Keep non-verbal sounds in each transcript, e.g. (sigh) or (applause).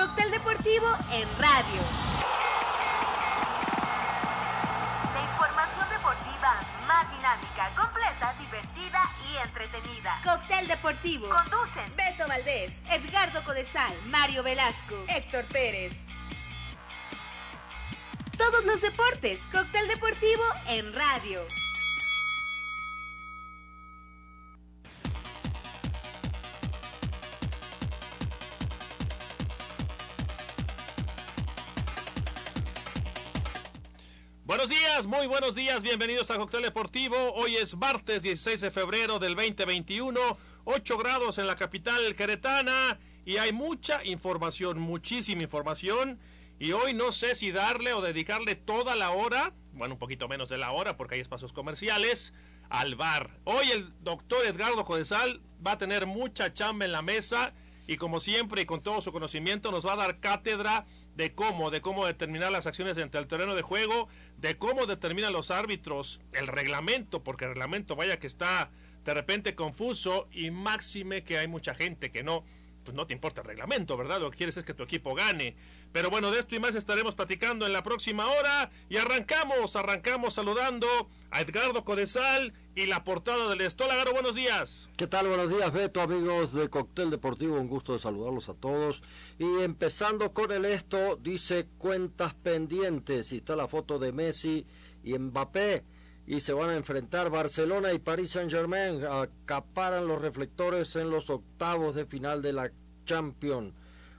Cóctel Deportivo en radio. La información deportiva más dinámica, completa, divertida y entretenida. Cóctel Deportivo. Conducen Beto Valdés, Edgardo Codesal, Mario Velasco, Héctor Pérez. Todos los deportes. Cóctel Deportivo en radio. Muy buenos días, bienvenidos a Cóctel Deportivo. Hoy es martes 16 de febrero del 2021, 8 grados en la capital queretana y hay mucha información, muchísima información. Y hoy no sé si darle o dedicarle toda la hora, bueno, un poquito menos de la hora porque hay espacios comerciales, al bar. Hoy el doctor Edgardo Codesal va a tener mucha chamba en la mesa y como siempre y con todo su conocimiento nos va a dar cátedra de cómo, de cómo determinar las acciones dentro del terreno de juego, de cómo determinan los árbitros el reglamento, porque el reglamento vaya que está de repente confuso y máxime que hay mucha gente que no, pues no te importa el reglamento, ¿verdad? Lo que quieres es que tu equipo gane. Pero bueno, de esto y más estaremos platicando en la próxima hora. Y arrancamos, arrancamos saludando a Edgardo Codesal y la portada del Estólago. Buenos días. ¿Qué tal? Buenos días, Beto, amigos de Cóctel Deportivo. Un gusto de saludarlos a todos. Y empezando con el esto, dice cuentas pendientes. Y está la foto de Messi y Mbappé. Y se van a enfrentar Barcelona y París Saint Germain. Acaparan los reflectores en los octavos de final de la Champions.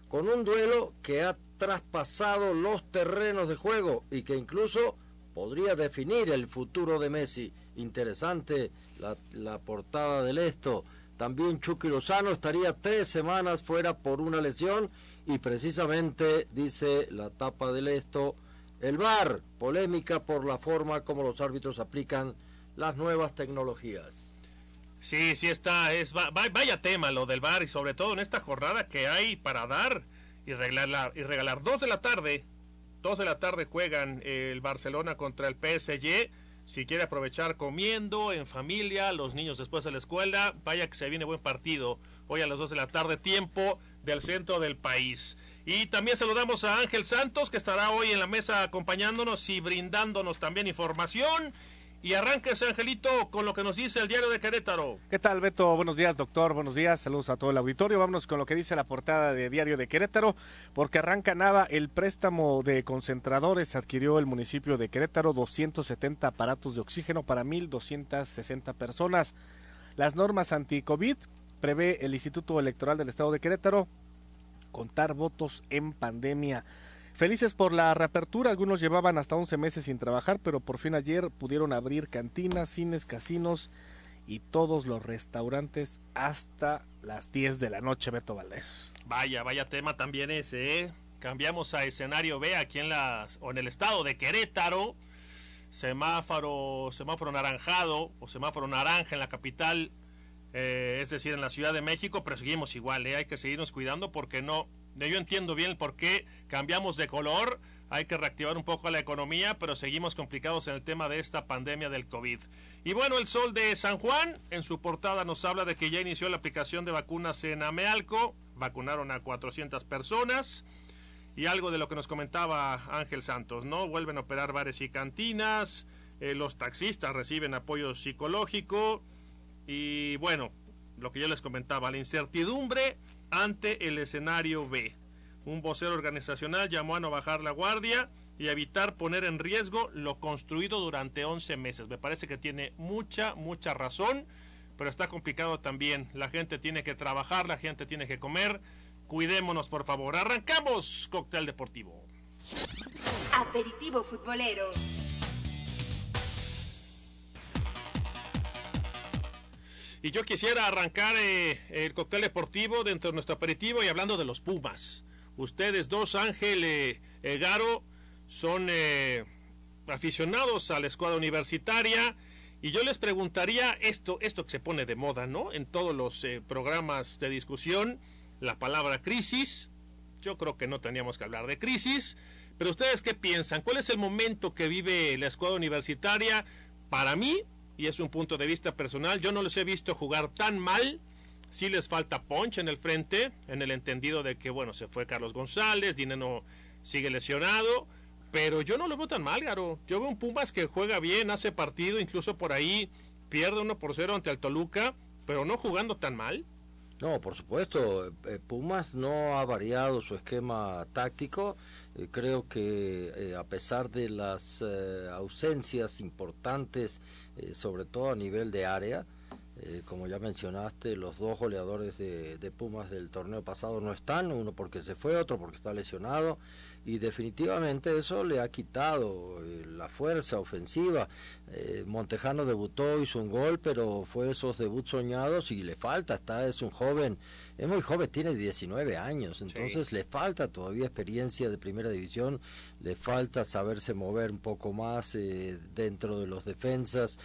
Con un duelo que ha traspasado los terrenos de juego y que incluso podría definir el futuro de Messi. Interesante la, portada del esto. También Chucky Lozano estaría tres semanas fuera por una lesión y precisamente dice la tapa del esto el VAR, polémica por la forma como los árbitros aplican las nuevas tecnologías. Sí, sí está, es vaya tema lo del VAR y sobre todo en esta jornada que hay para dar y regalar, y regalar. Dos de la tarde, dos de la tarde juegan el Barcelona contra el PSG. Si quiere aprovechar comiendo, en familia, los niños después de la escuela, vaya que se viene buen partido. Hoy a las dos de la tarde, tiempo del centro del país. Y también saludamos a Ángel Santos, que estará hoy en la mesa acompañándonos y brindándonos también información. Y arranques, Angelito, con lo que nos dice el diario de Querétaro. ¿Qué tal, Beto? Buenos días, doctor. Buenos días. Saludos a todo el auditorio. Vámonos con lo que dice la portada de Diario de Querétaro, porque arranca nada el préstamo de concentradores. Adquirió el municipio de Querétaro 270 aparatos de oxígeno para 1.260 personas. Las normas anti-COVID prevé el Instituto Electoral del Estado de Querétaro contar votos en pandemia. Felices por la reapertura, algunos llevaban hasta 11 meses sin trabajar, pero por fin ayer pudieron abrir cantinas, cines, casinos y todos los restaurantes hasta las 10 de la noche, Beto Valdés. Vaya, vaya tema también ese, ¿eh? Cambiamos a escenario B aquí en las o en el estado de Querétaro. Semáforo, semáforo naranjado o semáforo naranja en la capital, eh, es decir, en la Ciudad de México, pero seguimos igual, ¿eh? hay que seguirnos cuidando porque no yo entiendo bien por qué cambiamos de color, hay que reactivar un poco la economía, pero seguimos complicados en el tema de esta pandemia del COVID. Y bueno, el Sol de San Juan en su portada nos habla de que ya inició la aplicación de vacunas en Amealco, vacunaron a 400 personas. Y algo de lo que nos comentaba Ángel Santos, ¿no? Vuelven a operar bares y cantinas, eh, los taxistas reciben apoyo psicológico y bueno, lo que yo les comentaba, la incertidumbre ante el escenario B. Un vocero organizacional llamó a no bajar la guardia y evitar poner en riesgo lo construido durante 11 meses. Me parece que tiene mucha, mucha razón, pero está complicado también. La gente tiene que trabajar, la gente tiene que comer. Cuidémonos, por favor. Arrancamos, cóctel deportivo. Aperitivo futbolero. Y yo quisiera arrancar eh, el cóctel deportivo dentro de nuestro aperitivo y hablando de los Pumas. Ustedes dos, Ángel eh, eh Garo, son eh, aficionados a la escuadra universitaria. Y yo les preguntaría esto, esto que se pone de moda, ¿no? En todos los programas de discusión, la palabra crisis. Yo creo que no teníamos que hablar de crisis. Pero ustedes qué piensan? ¿Cuál es el momento que vive la escuadra universitaria? Para mí, y es un punto de vista personal, yo no los he visto jugar tan mal Sí les falta punch en el frente, en el entendido de que, bueno, se fue Carlos González, Dineno sigue lesionado, pero yo no lo veo tan mal, Garo. Yo veo un Pumas que juega bien, hace partido, incluso por ahí pierde 1 por 0 ante el Toluca, pero no jugando tan mal. No, por supuesto, eh, Pumas no ha variado su esquema táctico. Eh, creo que eh, a pesar de las ausencias importantes, sobre todo a nivel de área, como ya mencionaste, los dos goleadores de, Pumas del torneo pasado no están, uno porque se fue, otro porque está lesionado y definitivamente eso le ha quitado eh, la fuerza ofensiva. Eh, Montejano debutó, hizo un gol, pero fue esos debuts soñados y le falta, está es un joven, es muy joven, tiene 19 años, entonces le falta todavía experiencia de primera división, le falta saberse mover un poco más eh, dentro de los defensas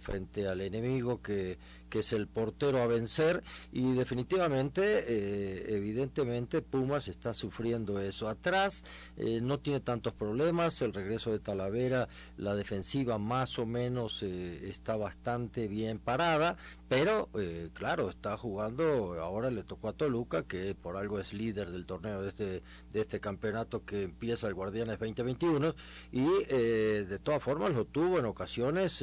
frente al enemigo que que es el portero a vencer y definitivamente, eh, evidentemente, Pumas está sufriendo eso. Atrás eh, no tiene tantos problemas, el regreso de Talavera, la defensiva más o menos eh, está bastante bien parada, pero claro, está jugando, ahora le tocó a Toluca, que por algo es líder del torneo de este, de este campeonato que empieza el Guardianes 2021 y de todas formas lo tuvo en ocasiones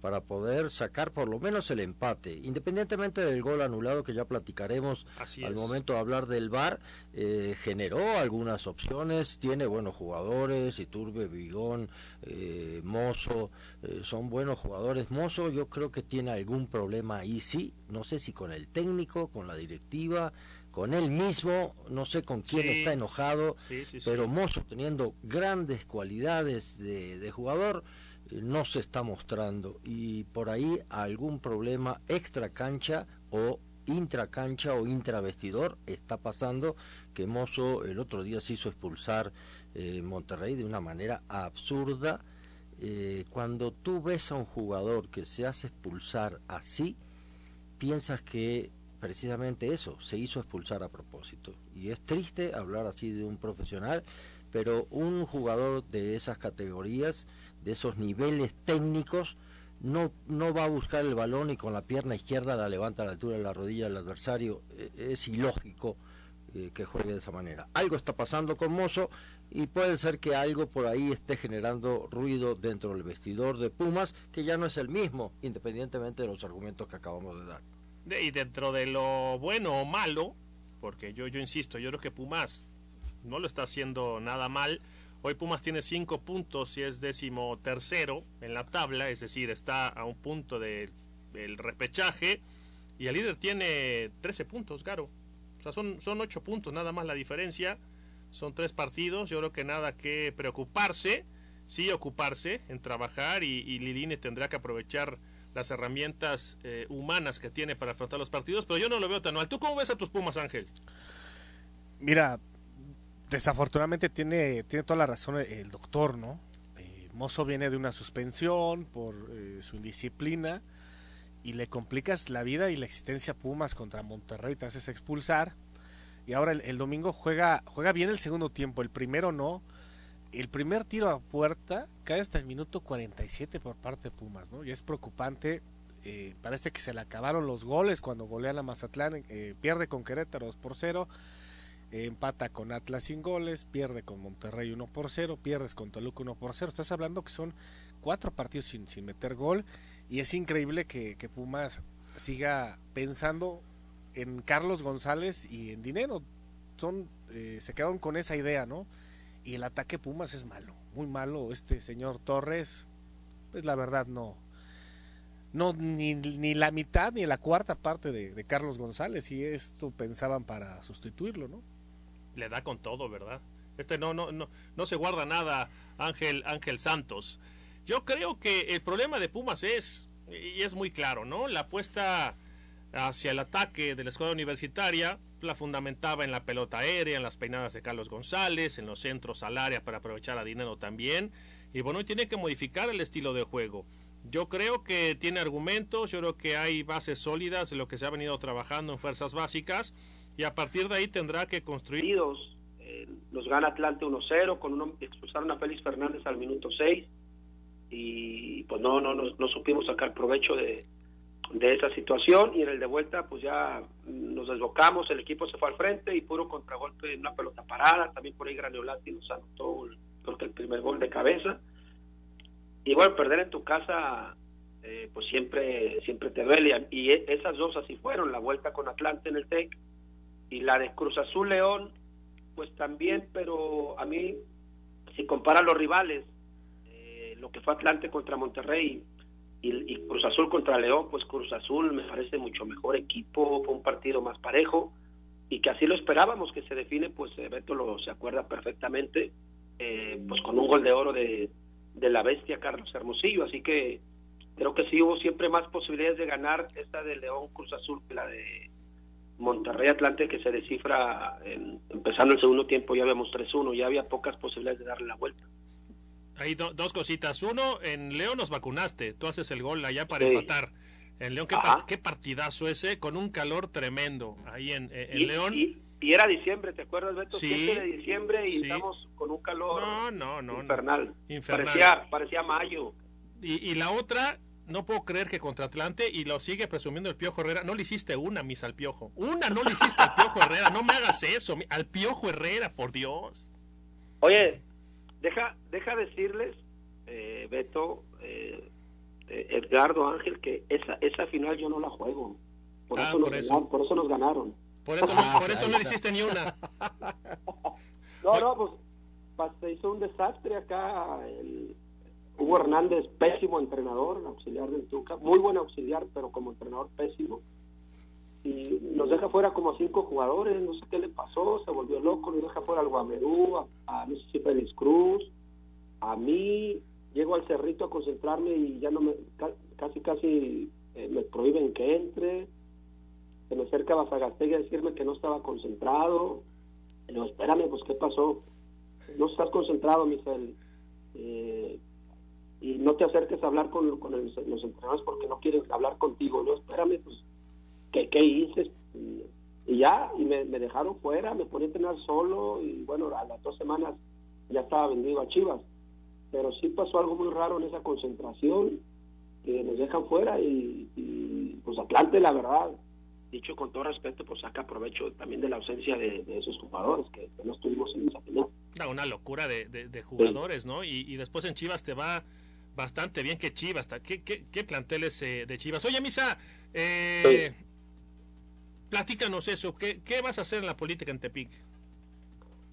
para poder sacar por lo menos el empate, independientemente del gol anulado que ya platicaremos al momento de hablar del VAR, eh, generó algunas opciones, tiene buenos jugadores, Iturbe, Vigón, eh, Mozo, eh, son buenos jugadores. Mozo yo creo que tiene algún problema ahí, sí, no sé si con el técnico, con la directiva, con él mismo, no sé con quién está enojado, pero Mozo teniendo grandes cualidades de jugador, no se está mostrando. Y por ahí algún problema extra cancha o intra cancha o intravestidor está pasando que Mozo el otro día se hizo expulsar eh, Monterrey de una manera absurda. Eh, cuando tú ves a un jugador que se hace expulsar así piensas que precisamente eso se hizo expulsar a propósito. Y es triste hablar así de un profesional pero un jugador de esas categorías de esos niveles técnicos, no, no va a buscar el balón y con la pierna izquierda la levanta a la altura de la rodilla del adversario. E, es ilógico eh, que juegue de esa manera. Algo está pasando con Mozo y puede ser que algo por ahí esté generando ruido dentro del vestidor de Pumas, que ya no es el mismo, independientemente de los argumentos que acabamos de dar. Y dentro de lo bueno o malo, porque yo, yo insisto, yo creo que Pumas no lo está haciendo nada mal Hoy Pumas tiene 5 puntos y es décimo tercero en la tabla, es decir, está a un punto del repechaje. Y el líder tiene 13 puntos, Garo. O sea, son, son 8 puntos nada más la diferencia. Son tres partidos. Yo creo que nada que preocuparse. Sí ocuparse en trabajar y, y tendrá que aprovechar las herramientas eh, humanas que tiene para afrontar los partidos. Pero yo no lo veo tan mal. ¿Tú cómo ves a tus Pumas, Ángel? Mira, desafortunadamente tiene, tiene toda la razón el, doctor, ¿no? Eh, Mozo viene de una suspensión por eh, su indisciplina y le complicas la vida y la existencia Pumas contra Monterrey, te haces expulsar. Y ahora el, domingo juega, juega bien el segundo tiempo, el primero no. El primer tiro a puerta cae hasta el minuto 47 por parte de Pumas, ¿no? Y es preocupante. Eh, parece que se le acabaron los goles cuando golean a Mazatlán, pierde con Querétaro 2 por 0 empata con Atlas sin goles, pierde con Monterrey 1 por 0, pierdes con Toluca 1 por 0. Estás hablando que son cuatro partidos sin, sin meter gol y es increíble que, Pumas siga pensando en Carlos González y en dinero. Son, eh, se quedaron con esa idea, ¿no? Y el ataque Pumas es malo, muy malo. Este señor Torres, pues la verdad no, no ni, ni la mitad ni la cuarta parte de, de Carlos González y esto pensaban para sustituirlo, ¿no? Le da con todo, ¿verdad? Este no, no, no, no se guarda nada, Ángel, Ángel Santos. Yo creo que el problema de Pumas es, y es muy claro, ¿no? La apuesta hacia el ataque de la escuela universitaria la fundamentaba en la pelota aérea, en las peinadas de Carlos González, en los centros al área para aprovechar a dinero también. Y bueno, tiene que modificar el estilo de juego. Yo creo que tiene argumentos, yo creo que hay bases sólidas de lo que se ha venido trabajando en fuerzas básicas y a partir de ahí tendrá que construir. Eh, los gana Atlante 1-0, con uno, expulsaron a Félix Fernández al minuto 6 y pues no, no, no, supimos sacar provecho de, de esa situación y en el de vuelta pues ya nos desbocamos, el equipo se fue al frente y puro contragolpe una pelota parada, también por ahí Graniolati nos anotó que el primer gol de cabeza y bueno, perder en tu casa eh, pues siempre siempre te duele y esas dos así fueron, la vuelta con Atlante en el TEC y la de Cruz Azul León pues también, pero a mí si compara los rivales, eh, lo que fue Atlante contra Monterrey, y, Cruz Azul contra León, pues Cruz Azul me parece mucho mejor equipo, fue un partido más parejo y que así lo esperábamos que se define, pues eh, Beto lo se acuerda perfectamente, eh, pues con un gol de oro de, de la bestia Carlos Hermosillo, así que creo que sí hubo siempre más posibilidades de ganar esta de León Cruz Azul que la de Monterrey Atlante que se descifra empezando el segundo tiempo ya vemos 3-1, ya había pocas posibilidades de darle la vuelta. Hay dos cositas. Uno, en León nos vacunaste. Tú haces el gol allá para empatar. En León, ¿qué, partidazo ese, con un calor tremendo ahí en, León. Y, era diciembre, ¿te acuerdas, Beto? Sí. de diciembre y estamos con un calor no, no, infernal. Parecía, parecía mayo. Y, y la otra, no puedo creer que contra Atlante, y lo sigue presumiendo el Piojo Herrera, no le hiciste una, mis al Piojo. Una no le hiciste al Piojo Herrera, no me hagas eso, al Piojo Herrera, por Dios. Oye, Deja, deja decirles, eh, Beto, eh, eh, Edgardo Ángel, que esa, esa final yo no la juego. Por, ah, eso, por, nos eso. Ganaron, por eso nos ganaron. Por eso, no, por eso no hiciste ni una. (laughs) no, no, pues se hizo un desastre acá. El, Hugo Hernández, pésimo entrenador, auxiliar del Tuca, muy buen auxiliar, pero como entrenador pésimo. Y nos deja fuera como cinco jugadores, no sé qué le pasó, se volvió loco, nos deja fuera al Guamerú, a, a no Félix Cruz, a mí, llego al cerrito a concentrarme y ya no me, casi casi eh, me prohíben que entre, se me acerca Basagastegui a decirme que no estaba concentrado, y digo, espérame, pues qué pasó, no estás concentrado, Michel, eh, y no te acerques a hablar con, con los entrenadores porque no quieren hablar contigo, no, espérame, pues ¿qué, qué hice? Y, ya, y me, dejaron fuera, me ponía a entrenar solo y bueno, a las dos semanas ya estaba vendido a Chivas. Pero sí pasó algo muy raro en esa concentración, que nos dejan fuera y, pues Atlante, la verdad, dicho con todo respeto, pues saca provecho también de la ausencia de, esos jugadores que, no estuvimos en esa final. Una locura de, de, jugadores, ¿no? Y, y, después en Chivas te va bastante bien que Chivas. ¿Qué, qué, qué planteles eh, de Chivas? Oye, Misa, eh, Platícanos eso, ¿Qué, ¿qué, vas a hacer en la política en Tepic?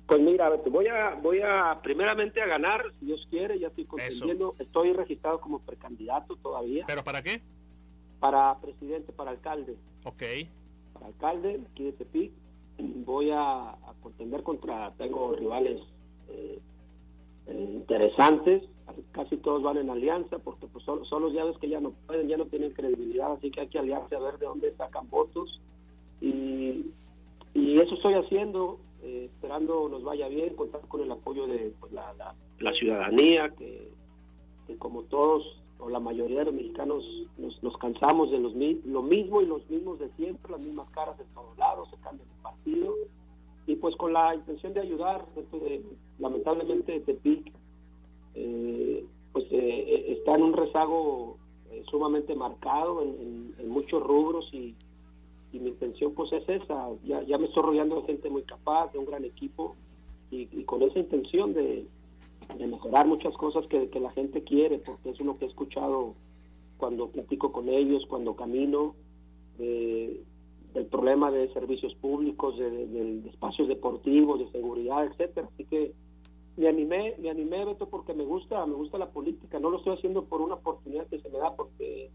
Pues mira, voy a, voy a primeramente a ganar, si Dios quiere, ya estoy contendiendo, estoy registrado como precandidato todavía. ¿Pero para qué? Para presidente, para alcalde. Ok. Para alcalde, aquí de Tepic, voy a, contender contra, tengo rivales eh, eh, interesantes, casi todos van en alianza, porque pues son, son los llaves que ya no pueden, ya no tienen credibilidad, así que hay que aliarse a ver de dónde sacan votos. Y, y eso estoy haciendo, eh, esperando nos vaya bien, contar con el apoyo de pues, la, la, ciudadanía, que, como todos o la mayoría de los mexicanos nos, cansamos de los lo mismo y los mismos de siempre, las mismas caras de todos lados, se cambia de partido, y pues con la intención de ayudar, de, lamentablemente Tepic eh, pues eh, está en un rezago sumamente marcado en, muchos rubros y, y mi intención pues es esa, ya, ya me estoy rodeando de gente muy capaz, de un gran equipo y, con esa intención de, mejorar muchas cosas que, la gente quiere, porque es lo que he escuchado cuando platico con ellos, cuando camino, del problema de servicios públicos, de, espacios deportivos, de seguridad, etcétera. Así que me animé, me animé, Beto, porque me gusta, me gusta la política. No lo estoy haciendo por una oportunidad que se me da, porque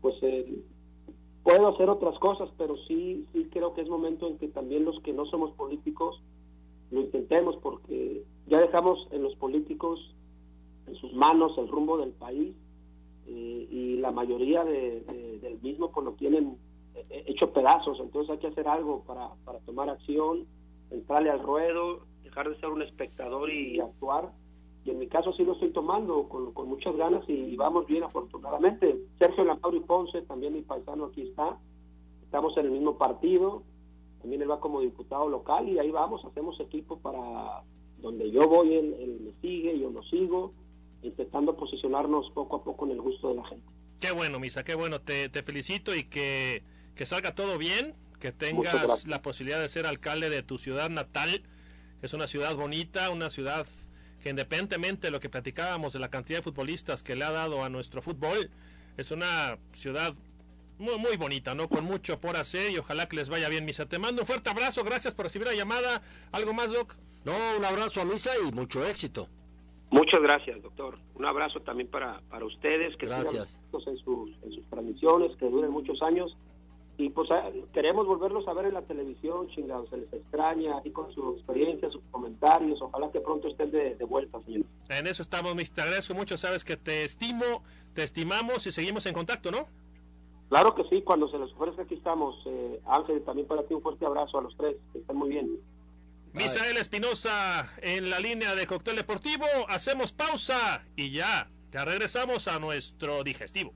pues eh, puedo hacer otras cosas, pero sí, sí creo que es momento en que también los que no somos políticos lo intentemos, porque ya dejamos en los políticos, en sus manos, el rumbo del país, eh, y la mayoría del mismo pues lo tienen eh, hecho pedazos, entonces hay que hacer algo para, para tomar acción, entrarle al ruedo, dejar de ser un espectador y actuar y en mi caso sí lo estoy tomando con, con muchas ganas y, vamos bien afortunadamente. Sergio y Ponce, también mi paisano aquí está, estamos en el mismo partido, también él va como diputado local y ahí vamos, hacemos equipo para donde yo voy, él, me sigue, yo lo sigo, intentando posicionarnos poco a poco en el gusto de la gente. Qué bueno, Misa, qué bueno. Te, te felicito y que, que salga todo bien, que tengas la posibilidad de ser alcalde de tu ciudad natal. Es una ciudad bonita, una ciudad que independientemente de lo que platicábamos de la cantidad de futbolistas que le ha dado a nuestro fútbol, es una ciudad muy, muy bonita, ¿no? Con mucho por hacer y ojalá que les vaya bien, Misa. Te mando un fuerte abrazo, gracias por recibir la llamada. ¿Algo más, Doc? No, un abrazo a Misa y mucho éxito. Muchas gracias, doctor. Un abrazo también para, para ustedes, que gracias. en sus, en sus transmisiones, que duren muchos años. Y pues ah, queremos volverlos a ver en la televisión, chingados, se les extraña, aquí con su experiencia, sus comentarios. Ojalá que pronto estén de, vuelta, señor. En eso estamos, mis Te agradezco mucho, sabes que te estimo, te estimamos y seguimos en contacto, ¿no? Claro que sí, cuando se les ofrezca aquí estamos. Eh, Ángel, también para ti un fuerte abrazo a los tres, que estén muy bien. Misael Espinosa en la línea de cóctel deportivo. Hacemos pausa y ya, ya regresamos a nuestro digestivo.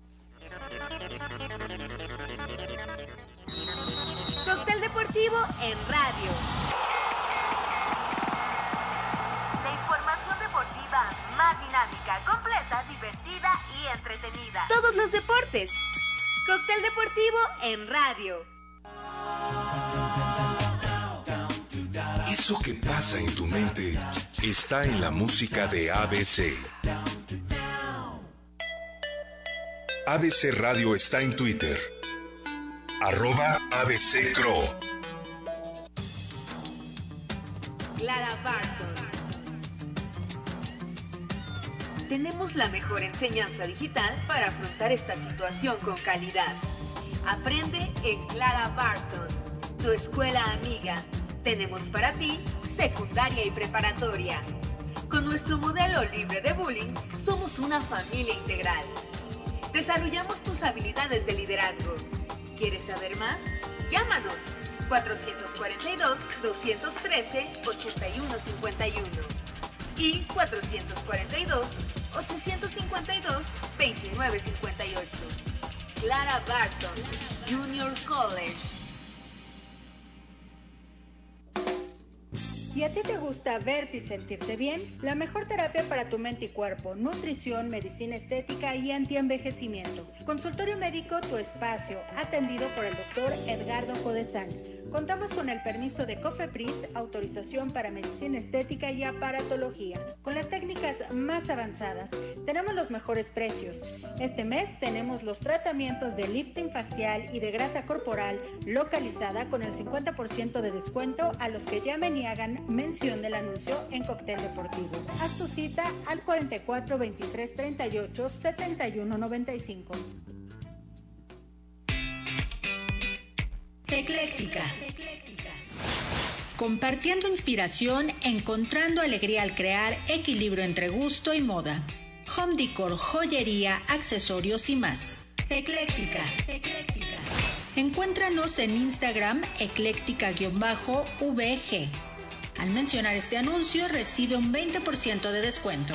Cóctel deportivo en radio. La información deportiva más dinámica, completa, divertida y entretenida. Todos los deportes. Cóctel deportivo en radio. Eso que pasa en tu mente está en la música de ABC. ABC Radio está en Twitter. Arroba ABC Cro. Clara Barton. Tenemos la mejor enseñanza digital para afrontar esta situación con calidad. Aprende en Clara Barton, tu escuela amiga tenemos para ti secundaria y preparatoria. Con nuestro modelo libre de bullying, somos una familia integral. Desarrollamos tus habilidades de liderazgo. ¿Quieres saber más? Llámanos 442-213-8151 y 442-852-2958. Clara Barton, Junior College. ¿Y a ti te gusta verte y sentirte bien? La mejor terapia para tu mente y cuerpo, nutrición, medicina estética y antienvejecimiento. Consultorio médico Tu Espacio, atendido por el doctor Edgardo Codesal Contamos con el permiso de COFEPRIS, autorización para medicina estética y aparatología, con las técnicas más avanzadas. Tenemos los mejores precios. Este mes tenemos los tratamientos de lifting facial y de grasa corporal localizada con el 50% de descuento a los que llamen y hagan mención del anuncio en Cóctel Deportivo. Haz tu cita al 44 23 38 71 95. Ecléctica. Compartiendo inspiración, encontrando alegría al crear equilibrio entre gusto y moda. Home decor, joyería, accesorios y más. Ecléctica. Ecléctica. Encuéntranos en Instagram ecléctica-vg. Al mencionar este anuncio recibe un 20% de descuento.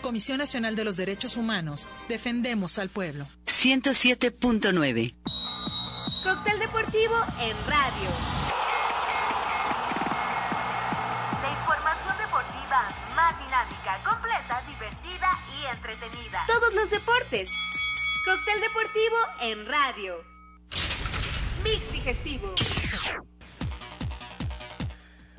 Comisión Nacional de los Derechos Humanos. Defendemos al pueblo. 107.9. Cóctel deportivo en radio. La información deportiva más dinámica, completa, divertida y entretenida. Todos los deportes. Cóctel deportivo en radio. Mix digestivo.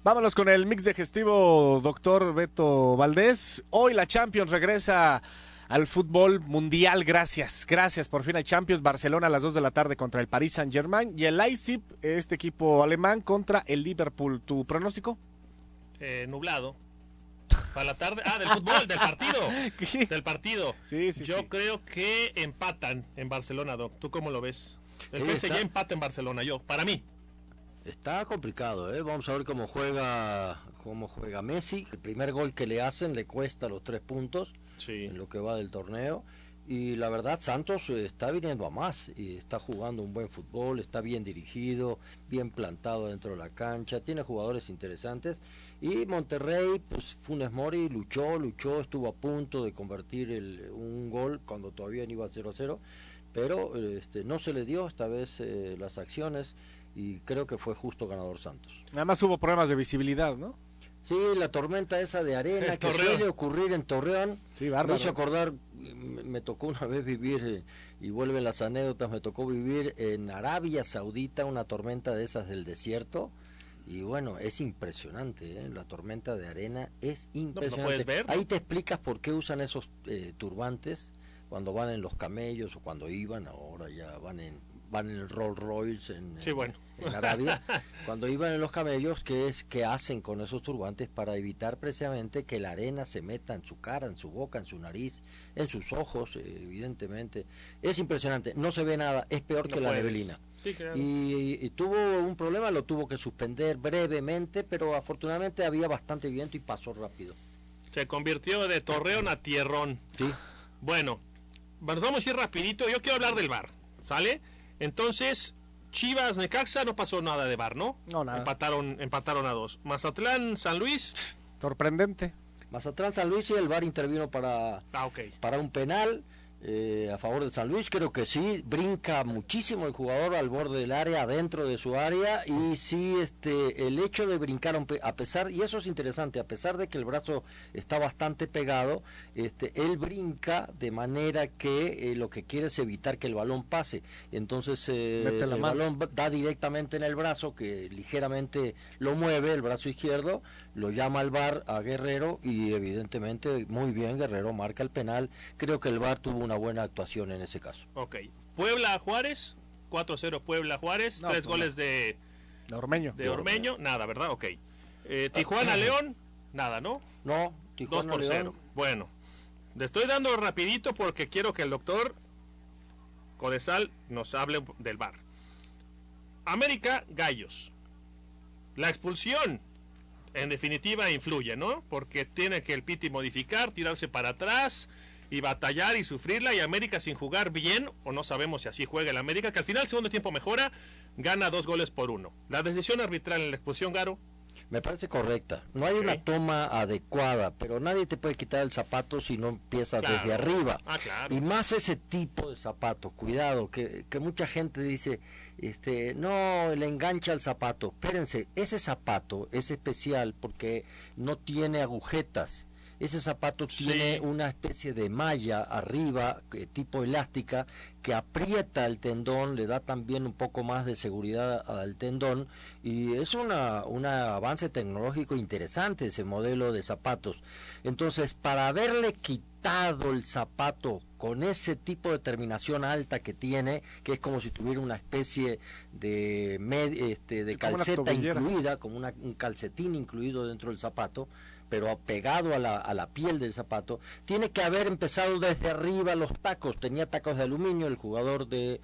Vámonos con el mix digestivo, doctor Beto Valdés. Hoy la Champions regresa al fútbol mundial. Gracias, gracias. Por fin hay Champions. Barcelona a las 2 de la tarde contra el Paris Saint Germain y el Leipzig, este equipo alemán, contra el Liverpool. ¿Tu pronóstico? Eh, nublado. Para la tarde. Ah, del fútbol, del partido. (laughs) Del partido. Sí, sí, yo creo que empatan en Barcelona, Doc. ¿Tú cómo lo ves? El PSG empata en Barcelona, yo, para mí. Está complicado, ¿eh? Vamos a ver cómo juega, cómo juega Messi. El primer gol que le hacen le cuesta los tres puntos en lo que va del torneo. y la verdad Santos eh, está viniendo a más y está jugando un buen fútbol, está bien dirigido, bien plantado dentro de la cancha, tiene jugadores interesantes y Monterrey, pues Funes Mori luchó, luchó, estuvo a punto de convertir el, un gol cuando todavía no iba 0 0, pero este, no se le dio esta vez eh, las acciones y creo que fue justo ganador Santos. Además hubo problemas de visibilidad, ¿no? Sí, la tormenta esa de arena que suele ocurrir en Torreón. Sí, bárbaro. Me hizo acordar, me tocó una vez vivir, eh, y vuelven las anécdotas, me tocó vivir en Arabia Saudita una tormenta de esas del desierto. Y bueno, es impresionante, ¿eh? la tormenta de arena es impresionante. Ahí te explicas por qué usan esos eh, turbantes cuando van en los camellos o cuando iban, ahora ya van en, van en el Rolls Royce en, en Arabia, (laughs) cuando iban en los camellos, ¿qué es que hacen con esos turbantes para evitar precisamente que la arena se meta en su cara, en su boca, en su nariz, en sus ojos, evidentemente? Es impresionante, no se ve nada, es peor que la neblina. y, tuvo un problema, lo tuvo que suspender brevemente, pero afortunadamente había bastante viento y pasó rápido. Se convirtió de torreón a tierrón. Sí. Bueno, vamos a ir rapidito. Yo quiero hablar del bar, ¿sale? Entonces, Chivas Necaxa no pasó nada de bar, ¿no? No, nada. Empataron, empataron a dos. Mazatlán San Luis. Sorprendente. Mazatlán San Luis y el bar intervino para, ah, para un penal. Eh, a favor de San Luis, creo que sí, brinca muchísimo el jugador al borde del área, adentro de su área, y sí, este, el hecho de brincar, a pesar, y eso es interesante, a pesar de que el brazo está bastante pegado, este, él brinca de manera que eh, lo que quiere es evitar que el balón pase, entonces eh, el balón da directamente en el brazo, que ligeramente lo mueve, el brazo izquierdo, lo llama al bar a Guerrero, y evidentemente muy bien, Guerrero marca el penal, creo que el bar tuvo una buena actuación en ese caso. Ok. Puebla Juárez, 4-0 Puebla Juárez, tres pues goles de, de Ormeño. De Ormeño, nada, ¿verdad? Ok. Eh, Tijuana León, nada, ¿no? No, Tijuana 2 por 0. Bueno, le estoy dando rapidito porque quiero que el doctor Codesal nos hable del bar. América Gallos. La expulsión en definitiva influye, ¿no? Porque tiene que el Piti modificar, tirarse para atrás, y batallar y sufrirla y América sin jugar bien, o no sabemos si así juega el América, que al final el segundo tiempo mejora, gana dos goles por uno. La decisión arbitral en la expulsión, Garo. Me parece correcta. No hay una toma adecuada, pero nadie te puede quitar el zapato si no empiezas desde arriba. Ah, y más ese tipo de zapatos, cuidado, que, que mucha gente dice, este, no, le engancha el zapato. Espérense, ese zapato es especial porque no tiene agujetas ese zapato tiene una especie de malla arriba, tipo elástica, que aprieta el tendón, le da también un poco más de seguridad al tendón y es una, un avance tecnológico interesante ese modelo de zapatos. Entonces, para haberle quitado el zapato con ese tipo de terminación alta que tiene, que es como si tuviera una especie de, este, de calceta incluida, como un calcetín incluido dentro del zapato, pero pegado a la, a la piel del zapato, tiene que haber empezado desde arriba los tacos. Tenía tacos de aluminio el jugador de,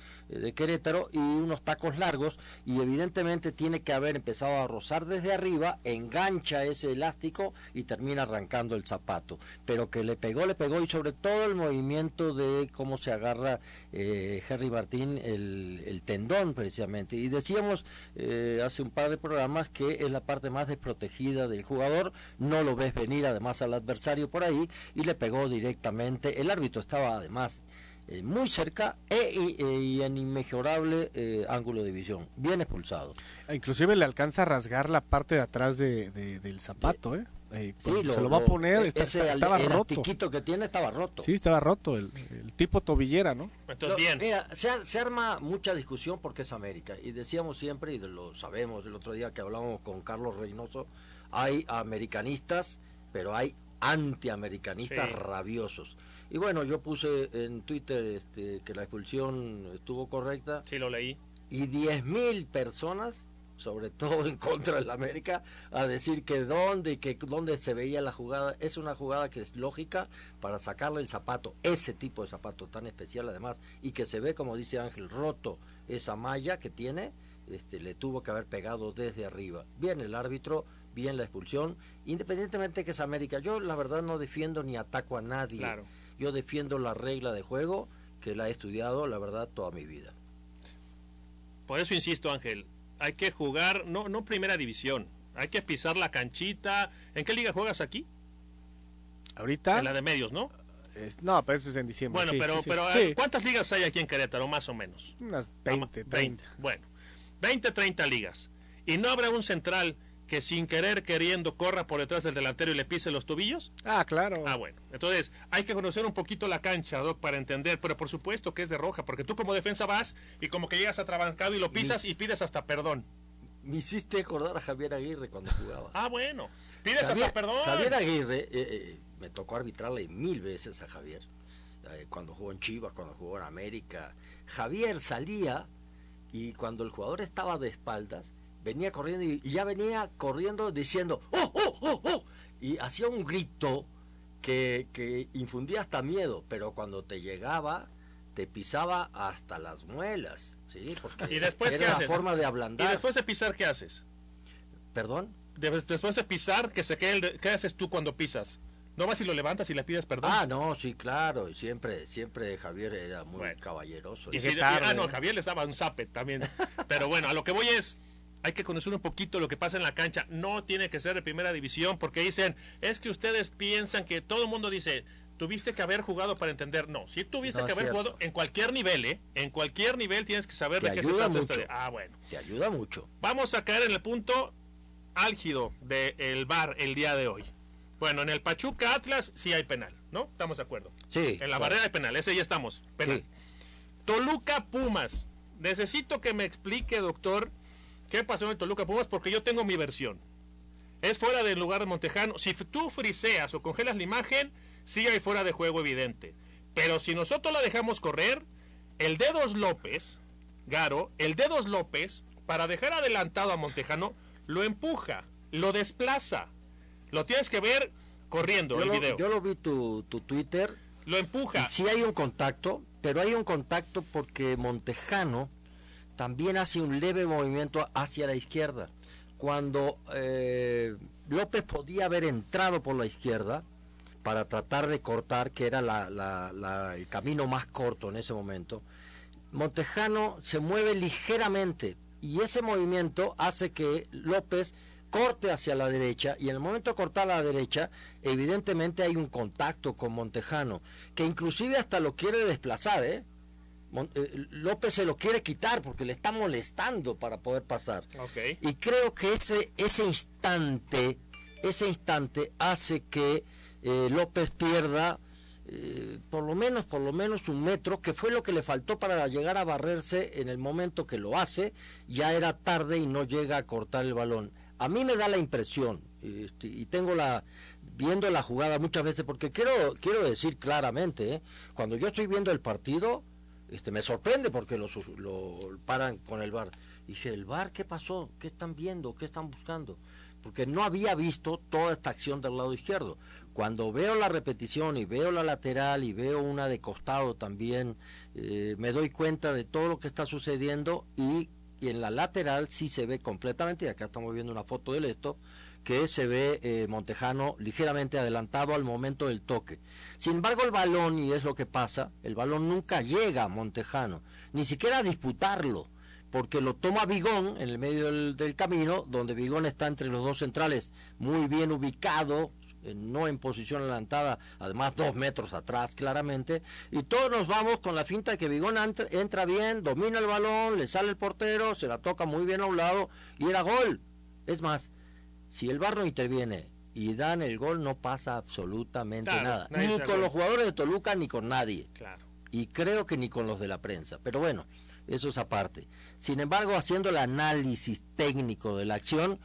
Querétaro y unos tacos largos y evidentemente tiene que haber empezado a rozar desde arriba, engancha ese elástico y termina arrancando el zapato. Pero que le pegó, le pegó y sobre todo el movimiento de cómo se agarra eh, Martín el, el, tendón precisamente. Y decíamos eh, hace un par de programas que es la parte más desprotegida del jugador, no lo ves venir además al adversario por ahí y le pegó directamente. El árbitro estaba además eh, muy cerca e, y en inmejorable eh, ángulo de visión, bien expulsado. E inclusive le alcanza a rasgar la parte de atrás de, del zapato, ¿eh? eh sí, se lo va a poner, ese, estaba el, roto. que tiene estaba roto. Sí, estaba roto, el, tipo tobillera, ¿no? Entonces, bien. Mira, se, se, arma mucha discusión porque es América. Y decíamos siempre, y lo sabemos el otro día que hablábamos con Carlos Reynoso, hay americanistas, pero hay antiamericanistas rabiosos. Y bueno, yo puse en Twitter este, que la expulsión estuvo correcta. Sí, lo leí. Y 10.000 personas, sobre todo en contra de la América, a decir que dónde y que dónde se veía la jugada. Es una jugada que es lógica para sacarle el zapato, ese tipo de zapato tan especial además, y que se ve, como dice Ángel, roto esa malla que tiene, este, le tuvo que haber pegado desde arriba. Bien el árbitro bien la expulsión, independientemente que es América. Yo la verdad no defiendo ni ataco a nadie. yo defiendo la regla de juego que la he estudiado, la verdad, toda mi vida. Por eso insisto, Ángel, hay que jugar, no, no primera división, hay que pisar la canchita. ¿En qué liga juegas aquí? Ahorita. En la de medios, ¿no? no, pero eso es en diciembre. Bueno, pero, pero ¿cuántas ligas hay aquí en Querétaro, más o menos? Unas 20, 30. Bueno, 20, 30 ligas. Y no habrá un central que sin querer, queriendo, corra por detrás del delantero y le pise los tobillos? Ah, claro. Ah, bueno. Entonces, hay que conocer un poquito la cancha, Doc, para entender. Pero por supuesto que es de roja, porque tú como defensa vas y como que llegas atrabancado y lo pisas y pides hasta perdón. Me hiciste acordar a Javier Aguirre cuando jugaba. (laughs) ah, bueno. Pides hasta perdón. Javier Aguirre, eh, eh, me tocó arbitrarle mil veces a Javier. Eh, cuando jugó en Chivas, cuando jugó en América. Javier salía y cuando el jugador estaba de espaldas, venía corriendo y, ya venía corriendo diciendo ¡Oh, oh, oh, oh! Y hacía un grito que, que infundía hasta miedo, pero cuando te llegaba, te pisaba hasta las muelas, ¿sí? Porque ¿Y después era qué la haces? forma de ablandar. ¿Y después de pisar qué haces? ¿Perdón? Después de pisar, que se quede el- ¿qué haces tú cuando pisas? ¿No vas y lo levantas y le pides perdón? Ah, no, sí, claro, y siempre, siempre Javier era muy Bueno. caballeroso. Y Y si- tarde. ah, no, Javier les daba un zape también. Pero bueno, a lo que voy es, hay que conocer un poquito lo que pasa en la cancha. No tiene que ser de primera división porque dicen, es que ustedes piensan que todo el mundo dice, tuviste que haber jugado para entender. No, si tuviste No que haber cierto. jugado en cualquier nivel, ¿eh? En cualquier nivel tienes que saber Te de qué se trata mucho. este- Ah, bueno. te ayuda mucho. Vamos a caer en el punto álgido del bar el día de hoy. Bueno, en el Pachuca Atlas sí hay penal, ¿no? Estamos de acuerdo. Sí. En la claro. barrera de penal, ese ya estamos. Penal. Sí. Toluca Pumas. Necesito que me explique, doctor, qué pasó en el Toluca Pumas porque yo tengo mi versión. Es fuera del lugar de Montejano. Si tú friseas o congelas la imagen, sí hay fuera de juego evidente. Pero si nosotros la dejamos correr, el Dedos López, Garo, el Dedos López, para dejar adelantado a Montejano, lo empuja, lo desplaza. Lo tienes que ver corriendo Yo el lo, video. yo lo vi tu, tu Twitter Lo empuja. y sí hay un contacto, pero hay un contacto porque Montejano también hace un leve movimiento hacia la izquierda. Cuando eh, López podía haber entrado por la izquierda para tratar de cortar, que era el camino más corto en ese momento, Montejano se mueve ligeramente y ese movimiento hace que López corte hacia la derecha y en el momento de cortar a la derecha evidentemente hay un contacto con Montejano que inclusive hasta lo quiere desplazar ¿eh? Eh, López se lo quiere quitar porque le está molestando para poder pasar. Y creo que ese ese instante ese instante hace que eh, López pierda eh, por lo menos por lo menos un metro que fue lo que le faltó para llegar a barrerse en el momento que lo hace. Ya era tarde y no llega a cortar el balón. A mí me da la impresión este, y tengo la viendo la jugada muchas veces porque quiero quiero decir claramente ¿eh? cuando yo estoy viendo el partido este me sorprende porque lo, paran con el bar. Dije el bar qué pasó qué están viendo qué están buscando porque no había visto toda esta acción del lado izquierdo. Cuando veo la repetición y veo la lateral y veo una de costado también eh, me doy cuenta de todo lo que está sucediendo y, y en la lateral sí se ve completamente y acá estamos viendo una foto del esto que se ve eh, Montejano ligeramente adelantado al momento del toque. Sin embargo, el balón, y es lo que pasa, el balón nunca llega a Montejano, ni siquiera a disputarlo, porque lo toma Vigón en el medio del, del camino, donde Vigón está entre los dos centrales, muy bien ubicado, eh, no en posición adelantada, además dos metros atrás claramente, y todos nos vamos con la finta de que Vigón entra bien, domina el balón, le sale el portero, se la toca muy bien a un lado, y era gol. Es más, si el bar no interviene y dan el gol, no pasa absolutamente Claro, nada. Ni con los jugadores de Toluca ni con nadie. Claro. Y creo que ni con los de la prensa. Pero bueno, eso es aparte. Sin embargo, haciendo el análisis técnico de la acción,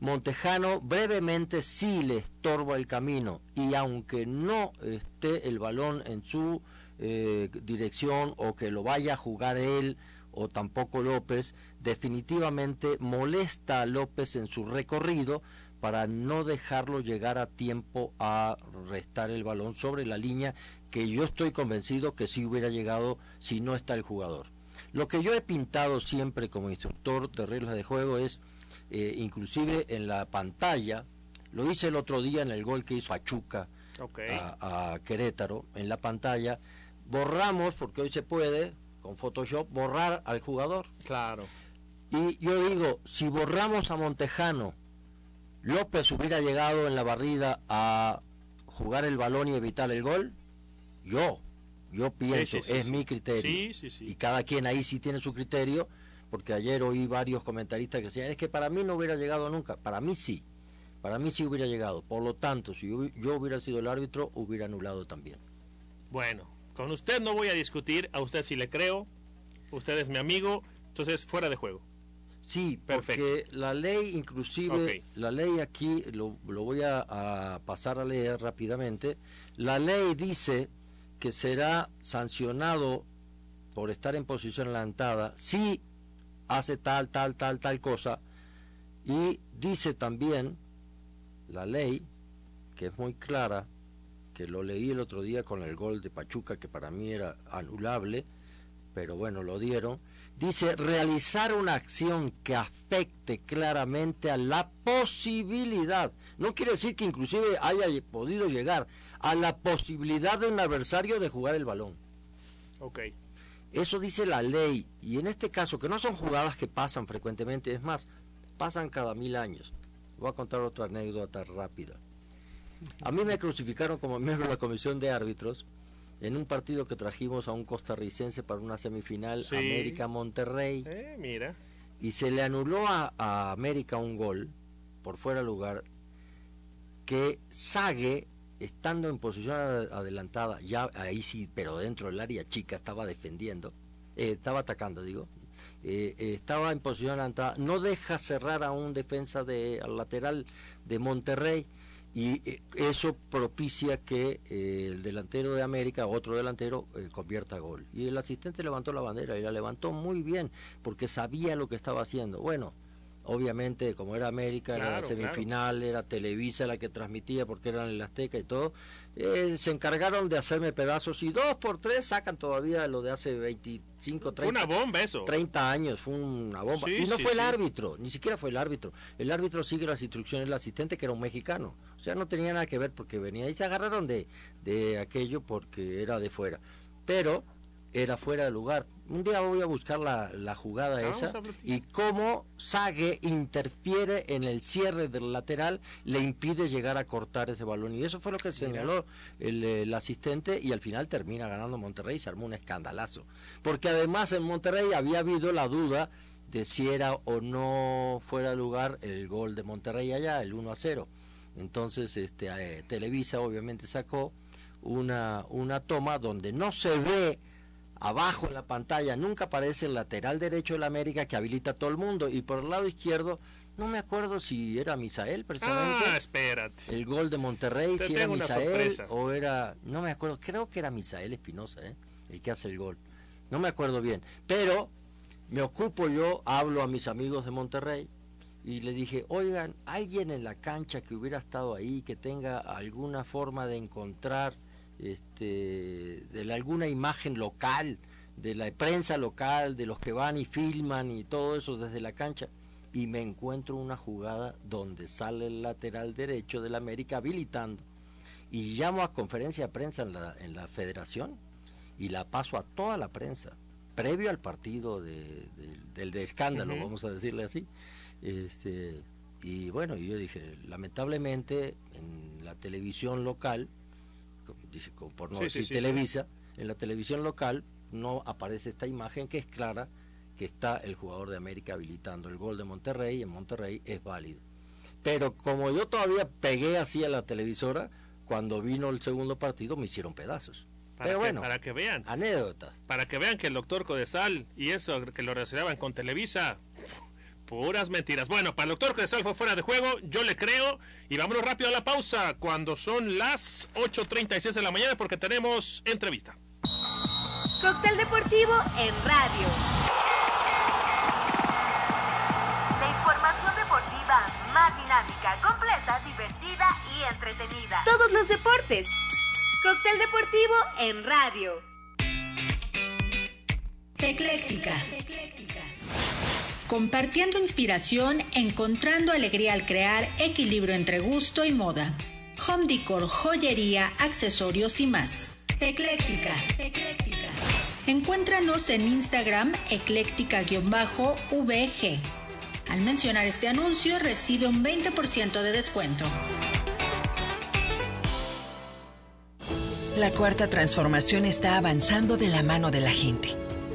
Montejano brevemente sí le estorba el camino. Y aunque no esté el balón en su eh, dirección o que lo vaya a jugar él o tampoco López, definitivamente molesta a López en su recorrido para no dejarlo llegar a tiempo a restar el balón sobre la línea que yo estoy convencido que sí hubiera llegado si no está el jugador. Lo que yo he pintado siempre como instructor de reglas de juego es, eh, inclusive en la pantalla, lo hice el otro día en el gol que hizo Pachuca a, a Querétaro en la pantalla, borramos, porque hoy se puede, con Photoshop, borrar al jugador. Claro. Y yo digo, si borramos a Montejano, López hubiera llegado en la barrida a jugar el balón y evitar el gol, yo, yo pienso, es mi criterio. y cada quien ahí sí tiene su criterio, porque ayer oí varios comentaristas que decían, es que para mí no hubiera llegado nunca, para mí sí, para mí sí hubiera llegado. Por lo tanto, si yo hubiera sido el árbitro, hubiera anulado también. Bueno, con usted no voy a discutir, a usted sí le creo, usted es mi amigo, entonces fuera de juego. Sí, porque la ley inclusive, la ley aquí, lo, voy a, pasar a leer rápidamente, la ley dice que será sancionado por estar en posición adelantada si hace tal, tal, tal, tal cosa, y dice también la ley, que es muy clara, que lo leí el otro día con el gol de Pachuca, que para mí era anulable, pero bueno, lo dieron, dice realizar una acción que afecte claramente a la posibilidad, no quiere decir que inclusive haya podido llegar a la posibilidad de un adversario de jugar el balón. Ok. Eso dice la ley, y en este caso, que no son jugadas que pasan frecuentemente, es más, pasan cada mil años. Voy a contar otra anécdota rápida. A mí me crucificaron como miembro de la comisión de árbitros en un partido que trajimos a un costarricense para una semifinal América Monterrey. Eh, mira. Y se le anuló a, América un gol por fuera de lugar que Sague, estando en posición adelantada, ya ahí sí, pero dentro del área chica, estaba defendiendo, eh, estaba atacando, digo, eh, estaba en posición adelantada, no deja cerrar a un defensa de, al lateral de Monterrey y eh, eso propicia que eh, el delantero de América, otro delantero, eh, convierta gol. Y el asistente levantó la bandera y la levantó muy bien porque sabía lo que estaba haciendo. Bueno, obviamente como era América, era la semifinal, era Televisa la que transmitía porque eran el Azteca y todo, eh, se encargaron de hacerme pedazos y dos por tres sacan todavía lo de hace 25, 30, una bomba eso. 30 años, fue una bomba. y no fue el árbitro, ni siquiera fue el árbitro. El árbitro sigue las instrucciones del asistente que era un mexicano. O sea, no tenía nada que ver porque venía y se agarraron de, de aquello porque era de fuera. Pero era fuera de lugar. Un día voy a buscar la, la jugada esa y cómo Sague interfiere en el cierre del lateral, le impide llegar a cortar ese balón. Y eso fue lo que señaló el, el, asistente y al final termina ganando Monterrey y se armó un escandalazo. Porque además en Monterrey había habido la duda de si era o no fuera de lugar el gol de Monterrey allá, el 1 a 0. Entonces este, eh, Televisa obviamente sacó una, una toma donde no se ve abajo en la pantalla nunca aparece el lateral derecho de la América que habilita a todo el mundo y por el lado izquierdo no me acuerdo si era Misael personalmente. Ah, espérate. El gol de Monterrey, si era Misael o era no me acuerdo, creo que era Misael Espinosa, ¿eh? el que hace el gol. No me acuerdo bien, pero me ocupo yo, hablo a mis amigos de Monterrey y le dije, "Oigan, alguien en la cancha que hubiera estado ahí que tenga alguna forma de encontrar este, de alguna imagen local, de la prensa local, de los que van y filman y todo eso desde la cancha. Y me encuentro una jugada donde sale el lateral derecho del América habilitando. Y llamo a conferencia de prensa en la, en la federación y la paso a toda la prensa, previo al partido de, del de escándalo, vamos a decirle así. Este, y bueno, yo dije, lamentablemente en la televisión local dice, por no decir Televisa, en la televisión local no aparece esta imagen que es clara que está el jugador de América habilitando el gol de Monterrey y en Monterrey es válido. Pero como yo todavía pegué así a la televisora, cuando vino el segundo partido me hicieron pedazos. Para Pero que, bueno, para que vean. Anécdotas. Para que vean que el doctor Codesal y eso que lo relacionaban con Televisa Puras mentiras. Bueno, para el doctor Cresal fue fuera de juego, yo le creo. Y vámonos rápido a la pausa cuando son las 8.36 de la mañana porque tenemos entrevista. Cóctel deportivo en radio. La información deportiva más dinámica, completa, divertida y entretenida. Todos los deportes. Cóctel deportivo en radio. Ecléctica compartiendo inspiración, encontrando alegría al crear equilibrio entre gusto y moda. home decor, joyería, accesorios y más. Ecléctica, ecléctica. Encuéntranos en Instagram ecléctica-vg. Al mencionar este anuncio recibe un 20% de descuento. La cuarta transformación está avanzando de la mano de la gente.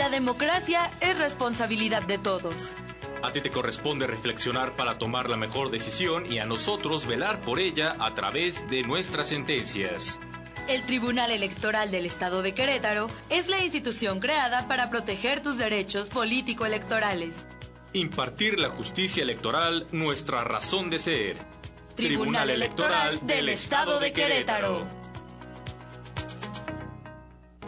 La democracia es responsabilidad de todos. A ti te corresponde reflexionar para tomar la mejor decisión y a nosotros velar por ella a través de nuestras sentencias. El Tribunal Electoral del Estado de Querétaro es la institución creada para proteger tus derechos político-electorales. Impartir la justicia electoral, nuestra razón de ser. Tribunal, Electoral del Estado de Querétaro.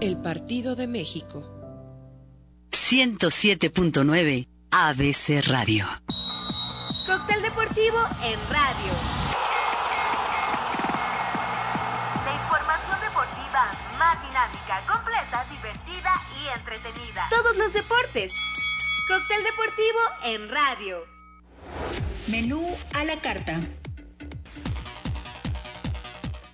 el Partido de México. 107.9 ABC Radio. Cóctel deportivo en radio. La información deportiva más dinámica, completa, divertida y entretenida. Todos los deportes. Cóctel deportivo en radio. Menú a la carta.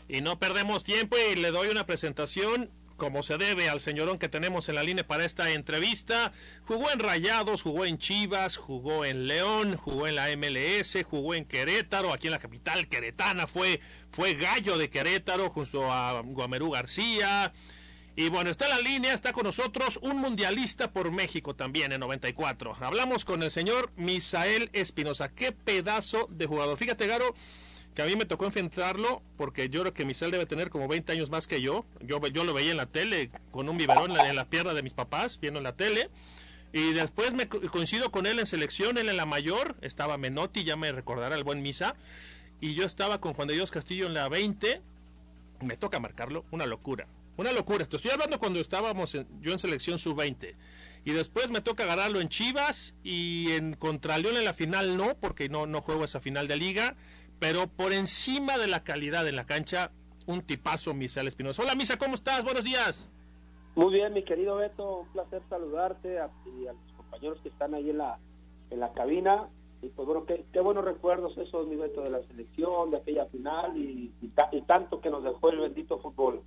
Y no perdemos tiempo y le doy una presentación como se debe al señorón que tenemos en la línea para esta entrevista. Jugó en Rayados, jugó en Chivas, jugó en León, jugó en la MLS, jugó en Querétaro, aquí en la capital queretana, fue, fue gallo de Querétaro junto a Guamerú García. Y bueno, está en la línea, está con nosotros un mundialista por México también en 94. Hablamos con el señor Misael Espinosa. Qué pedazo de jugador. Fíjate, Garo, que a mí me tocó enfrentarlo porque yo creo que Misael debe tener como 20 años más que yo. Yo, yo lo veía en la tele con un biberón en la, pierna de mis papás, viendo en la tele. Y después me co- coincido con él en selección, él en la mayor, estaba Menotti, ya me recordará el buen Misa. Y yo estaba con Juan de Dios Castillo en la 20. Me toca marcarlo, una locura. Una locura. Estoy hablando cuando estábamos yo en selección sub-20. Y después me toca agarrarlo en Chivas y en contra León en la final no, porque no, no juego esa final de liga. Pero por encima de la calidad en la cancha, un tipazo Misael Espinosa. Hola Misa, ¿cómo estás? Buenos días. Muy bien, mi querido Beto, un placer saludarte a, y a los compañeros que están ahí en la, en la cabina. Y pues bueno, qué, qué buenos recuerdos esos, mi Beto, de la selección, de aquella final y, y ta- y tanto que nos dejó el bendito fútbol.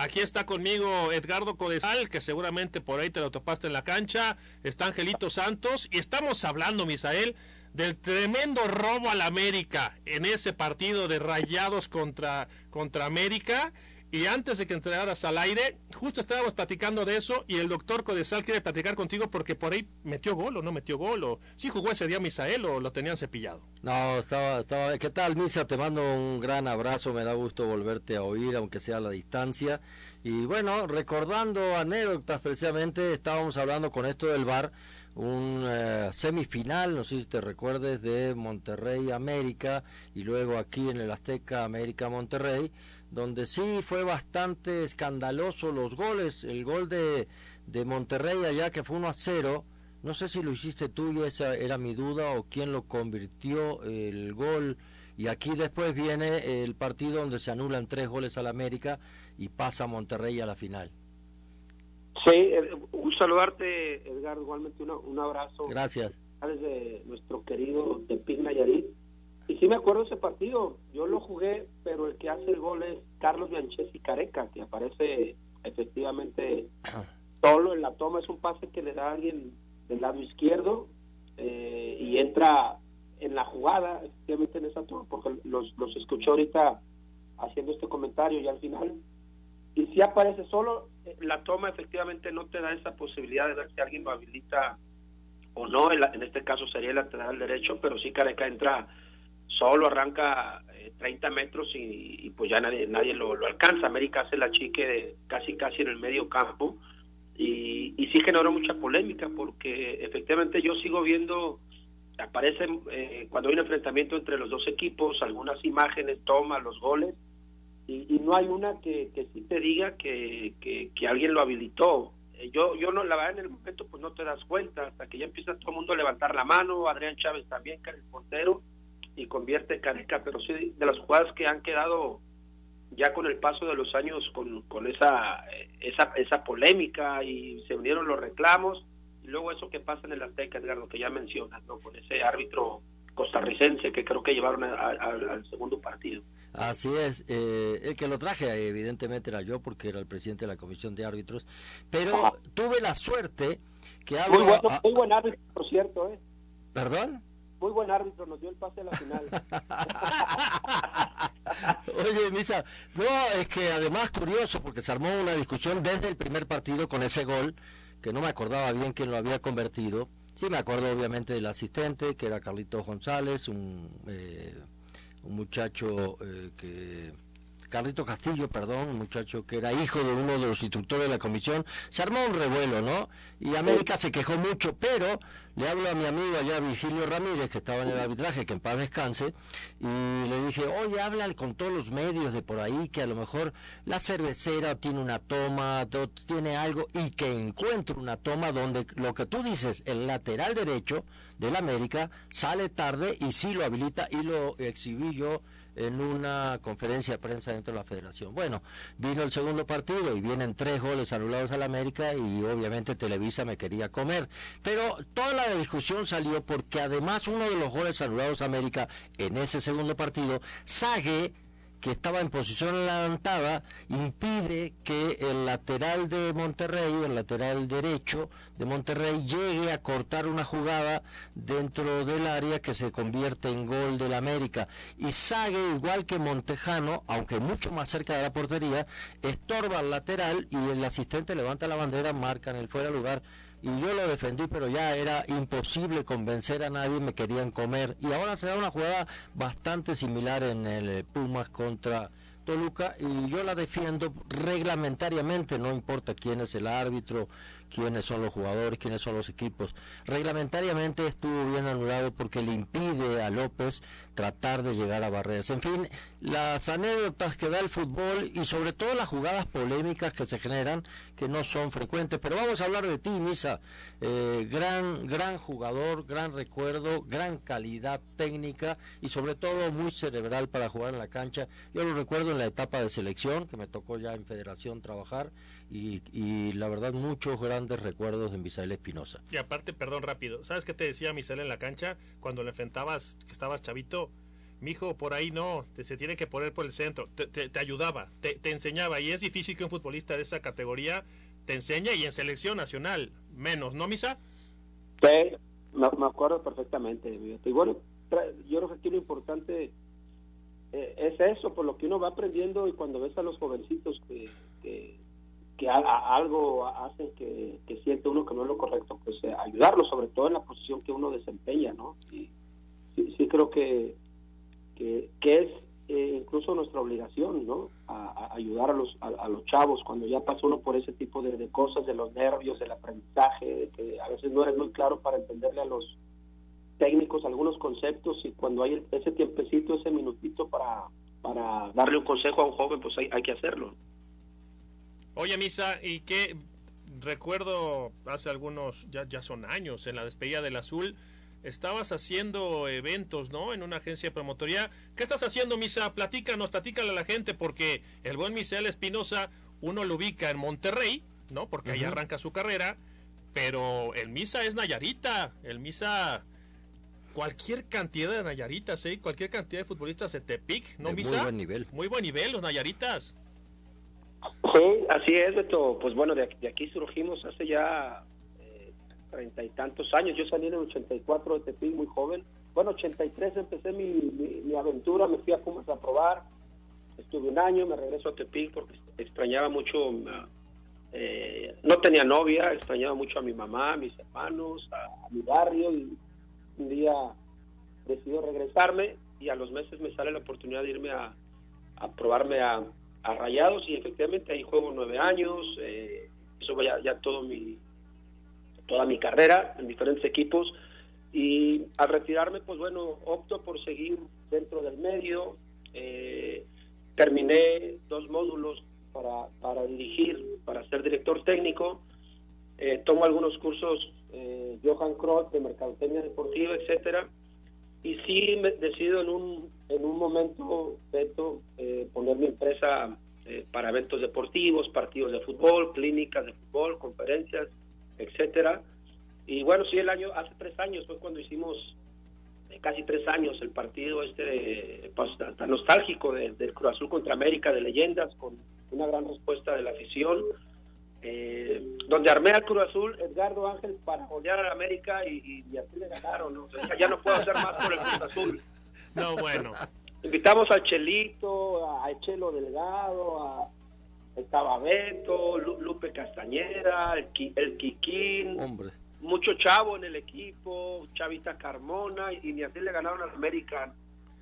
Aquí está conmigo Edgardo Codesal, que seguramente por ahí te lo topaste en la cancha. Está Angelito Santos. Y estamos hablando, Misael, del tremendo robo al América en ese partido de Rayados contra, contra América. Y antes de que entregaras al aire, justo estábamos platicando de eso y el doctor Codesal quiere platicar contigo porque por ahí metió gol o no metió gol o sí jugó ese día Misael o lo tenían cepillado. No, estaba, estaba, ¿qué tal Misa? Te mando un gran abrazo, me da gusto volverte a oír, aunque sea a la distancia. Y bueno, recordando anécdotas precisamente, estábamos hablando con esto del bar, un eh, semifinal, no sé si te recuerdes, de Monterrey América y luego aquí en el Azteca América Monterrey donde sí fue bastante escandaloso los goles. El gol de, de Monterrey allá que fue 1 a 0. No sé si lo hiciste tú y esa era mi duda o quién lo convirtió el gol. Y aquí después viene el partido donde se anulan tres goles al América y pasa Monterrey a la final. Sí, eh, un saludarte, Edgar, igualmente un abrazo. Gracias. Desde nuestro querido Tepic Nayarit y sí me acuerdo ese partido, yo lo jugué, pero el que hace el gol es Carlos y Careca, que aparece efectivamente (clears throat) solo en la toma, es un pase que le da a alguien del lado izquierdo eh, y entra en la jugada, efectivamente en esa toma, porque los, los escuché ahorita haciendo este comentario y al final, y si aparece solo, la toma efectivamente no te da esa posibilidad de ver si alguien lo habilita o no, en, este caso sería el lateral derecho, pero sí Careca entra solo arranca 30 eh, metros y, pues ya nadie, nadie lo, alcanza. América hace la chique casi casi en el medio campo y, y sí generó mucha polémica porque efectivamente yo sigo viendo, aparecen eh, cuando hay un enfrentamiento entre los dos equipos, algunas imágenes, tomas, los goles y, no hay una que, que sí te diga que, alguien lo habilitó. Eh, yo, yo no, la verdad en el momento pues no te das cuenta hasta que ya empieza todo el mundo a levantar la mano, Adrián Chávez también, que era el portero, y convierte Careca, pero sí de las jugadas que han quedado ya con el paso de los años con, con esa, esa, esa polémica y se unieron los reclamos y luego eso que pasa en el Azteca, Edgardo, que ya mencionas, ¿no? con ese árbitro costarricense que creo que llevaron al segundo partido. Así es, eh, el que lo traje evidentemente era yo porque era el presidente de la comisión de árbitros, pero tuve la suerte que hablo... Muy, muy buen árbitro, por cierto, ¿eh? ¿Perdón? muy buen árbitro, nos dio el pase a la final. (laughs) Oye, Misa, no, es que además curioso, porque se armó una discusión desde el primer partido con ese gol, que no me acordaba bien quién lo había convertido. Sí, me acuerdo obviamente del asistente, que era Carlito González, un, eh, un muchacho eh, que Carlito Castillo, perdón, muchacho que era hijo de uno de los instructores de la comisión, se armó un revuelo, ¿no? Y América se quejó mucho, pero le hablo a mi amigo allá, Virgilio Ramírez, que estaba en el arbitraje, que en paz descanse, y le dije, oye, habla con todos los medios de por ahí, que a lo mejor la cervecera tiene una toma, tiene algo, y que encuentre una toma donde lo que tú dices, el lateral derecho del América, sale tarde y sí lo habilita y lo exhibí yo en una conferencia de prensa dentro de la federación. Bueno, vino el segundo partido y vienen tres goles anulados al América y obviamente Televisa me quería comer. Pero toda la discusión salió porque además uno de los goles anulados a América en ese segundo partido, Sague que estaba en posición adelantada impide que el lateral de Monterrey, el lateral derecho de Monterrey, llegue a cortar una jugada dentro del área que se convierte en gol del América. Y Sague, igual que Montejano, aunque mucho más cerca de la portería, estorba al lateral y el asistente levanta la bandera, marca en el fuera lugar y yo lo defendí, pero ya era imposible convencer a nadie, me querían comer. Y ahora se da una jugada bastante similar en el Pumas contra Toluca y yo la defiendo reglamentariamente, no importa quién es el árbitro, quiénes son los jugadores, quiénes son los equipos. Reglamentariamente estuvo bien anulado porque le impide a López tratar de llegar a barreras. En fin, las anécdotas que da el fútbol y sobre todo las jugadas polémicas que se generan, que no son frecuentes. Pero vamos a hablar de ti, Misa. Eh, gran, gran jugador, gran recuerdo, gran calidad técnica y sobre todo muy cerebral para jugar en la cancha. Yo lo recuerdo en la etapa de selección, que me tocó ya en federación trabajar y, la verdad muchos grandes recuerdos de Misael Espinosa. Y aparte, perdón rápido, ¿sabes qué te decía Misael en la cancha cuando le enfrentabas, que estabas chavito? Mijo, por ahí no, te, se tiene que poner por el centro. Te, te, ayudaba, te, enseñaba. Y es difícil que un futbolista de esa categoría te enseñe y en selección nacional menos, ¿no, Misa? Sí, me, acuerdo perfectamente. Y bueno, yo creo que aquí lo importante eh, es eso, por lo que uno va aprendiendo y cuando ves a los jovencitos que, que, algo hacen que, siente uno que no es lo correcto, pues eh, ayudarlos, sobre todo en la posición que uno desempeña, ¿no? Sí, sí creo que que, es eh, incluso nuestra obligación, ¿no? A, ayudar a los, a, los chavos cuando ya pasa uno por ese tipo de, cosas, de los nervios, del aprendizaje, que a veces no eres muy claro para entenderle a los técnicos algunos conceptos y cuando hay ese tiempecito, ese minutito para, para darle un consejo a un joven, pues hay, hay que hacerlo. Oye, Misa, ¿y qué recuerdo hace algunos, ya, ya son años, en la despedida del Azul? Estabas haciendo eventos, ¿no? En una agencia de promotoría. ¿Qué estás haciendo, Misa? Platícanos, platícale a la gente, porque el buen Misael Espinosa, uno lo ubica en Monterrey, ¿no? Porque ahí arranca su carrera, pero el Misa es Nayarita, el Misa cualquier cantidad de Nayaritas, ¿eh? Cualquier cantidad de futbolistas de Tepic, ¿no, Misa? Muy buen nivel. Muy buen nivel, los Nayaritas. Sí, así es, Beto. Pues bueno, de aquí surgimos hace ya treinta y tantos años. Yo salí en el 84 de Tepic, muy joven. Bueno, 83 empecé mi, mi, aventura, me fui a Pumas a probar. Estuve un año, me regreso a Tepic porque extrañaba mucho, eh, no tenía novia, extrañaba mucho a mi mamá, a mis hermanos, a, mi barrio y un día decidí regresarme y a los meses me sale la oportunidad de irme a, a probarme a, a Rayados y efectivamente ahí juego nueve años, eh, eso ya, ya todo mi, toda mi carrera en diferentes equipos y al retirarme, pues bueno, opto por seguir dentro del medio. Eh, terminé dos módulos para, para dirigir, para ser director técnico. Eh, tomo algunos cursos eh, Johan Kroll de mercadotecnia deportiva, etcétera. Y sí me decido en un, en un momento, Beto, poner mi empresa para eventos deportivos, partidos de fútbol, clínicas de fútbol, conferencias, etcétera. Y bueno, sí, el año, hace tres años fue cuando hicimos, eh, casi tres años, el partido este pues, tan nostálgico del Cruz Azul contra América de leyendas, con una gran respuesta de la afición, eh, donde armé al Cruz Azul, Edgardo Ángel, para odiar a la América y, así le ganaron. ¿no? ya no puedo hacer más por el Cruz Azul. No, bueno. Invitamos a Chelito, a Echelo Delgado, a estaba Beto, Lupe Castañera, el, el Quiquín, Hombre. mucho chavo en el equipo, Chavita Carmona, y ni así le ganaron al American.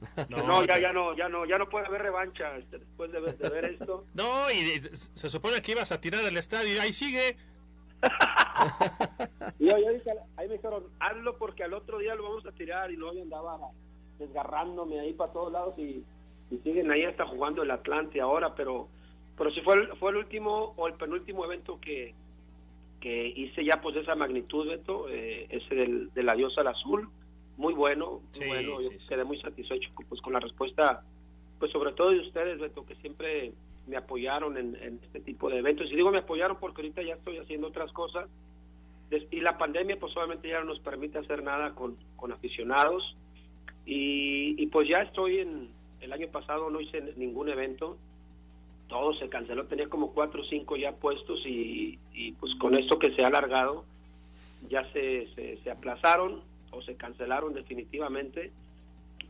(laughs) No, ya, ya no, ya no, ya no puede haber revancha este, después de ver, esto. (laughs) No, y se supone que ibas a tirar del estadio y ahí sigue. (laughs) y yo, dije, ahí me dijeron, hazlo porque al otro día lo vamos a tirar y luego andaba desgarrándome ahí para todos lados y, y siguen ahí hasta jugando el Atlante ahora, pero pero si fue el, fue el último o el penúltimo evento que, que hice ya pues de esa magnitud, Beto, eh, ese del, del adiós al azul, muy bueno, muy bueno, yo quedé muy satisfecho pues con la respuesta, pues sobre todo de ustedes, Beto, que siempre me apoyaron en, este tipo de eventos. Y digo me apoyaron porque ahorita ya estoy haciendo otras cosas. Y la pandemia pues obviamente ya no nos permite hacer nada con, con aficionados. Y, y pues ya estoy en, el año pasado no hice ningún evento todo se canceló, tenía como cuatro o cinco ya puestos y, pues con esto que se ha alargado ya se, se, aplazaron o se cancelaron definitivamente.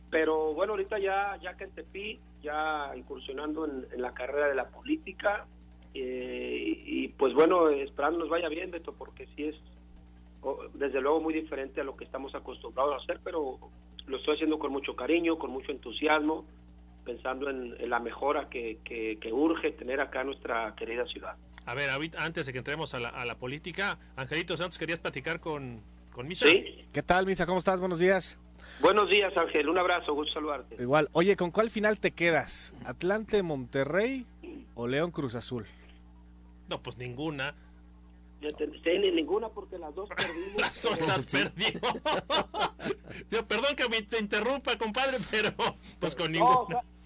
Pero bueno, ahorita ya, ya que en Tepi, ya incursionando en, la carrera de la política eh, y pues bueno, esperando nos vaya bien, Beto, porque sí es desde luego muy diferente a lo que estamos acostumbrados a hacer, pero lo estoy haciendo con mucho cariño, con mucho entusiasmo pensando en, la mejora que, urge tener acá nuestra querida ciudad. A ver, antes de que entremos a la, política, Angelito Santos, ¿querías platicar con, con Misa? Sí. ¿Qué tal, Misa? ¿Cómo estás? Buenos días. Buenos días, Ángel. Un abrazo, gusto saludarte. Igual. Oye, ¿con cuál final te quedas? ¿Atlante, Monterrey o León Cruz Azul? No, pues ninguna. Ni ninguna porque las dos perdimos. (laughs) las dos las perdimos. (laughs) Yo, perdón que me te interrumpa, compadre, pero pues con ninguna. No,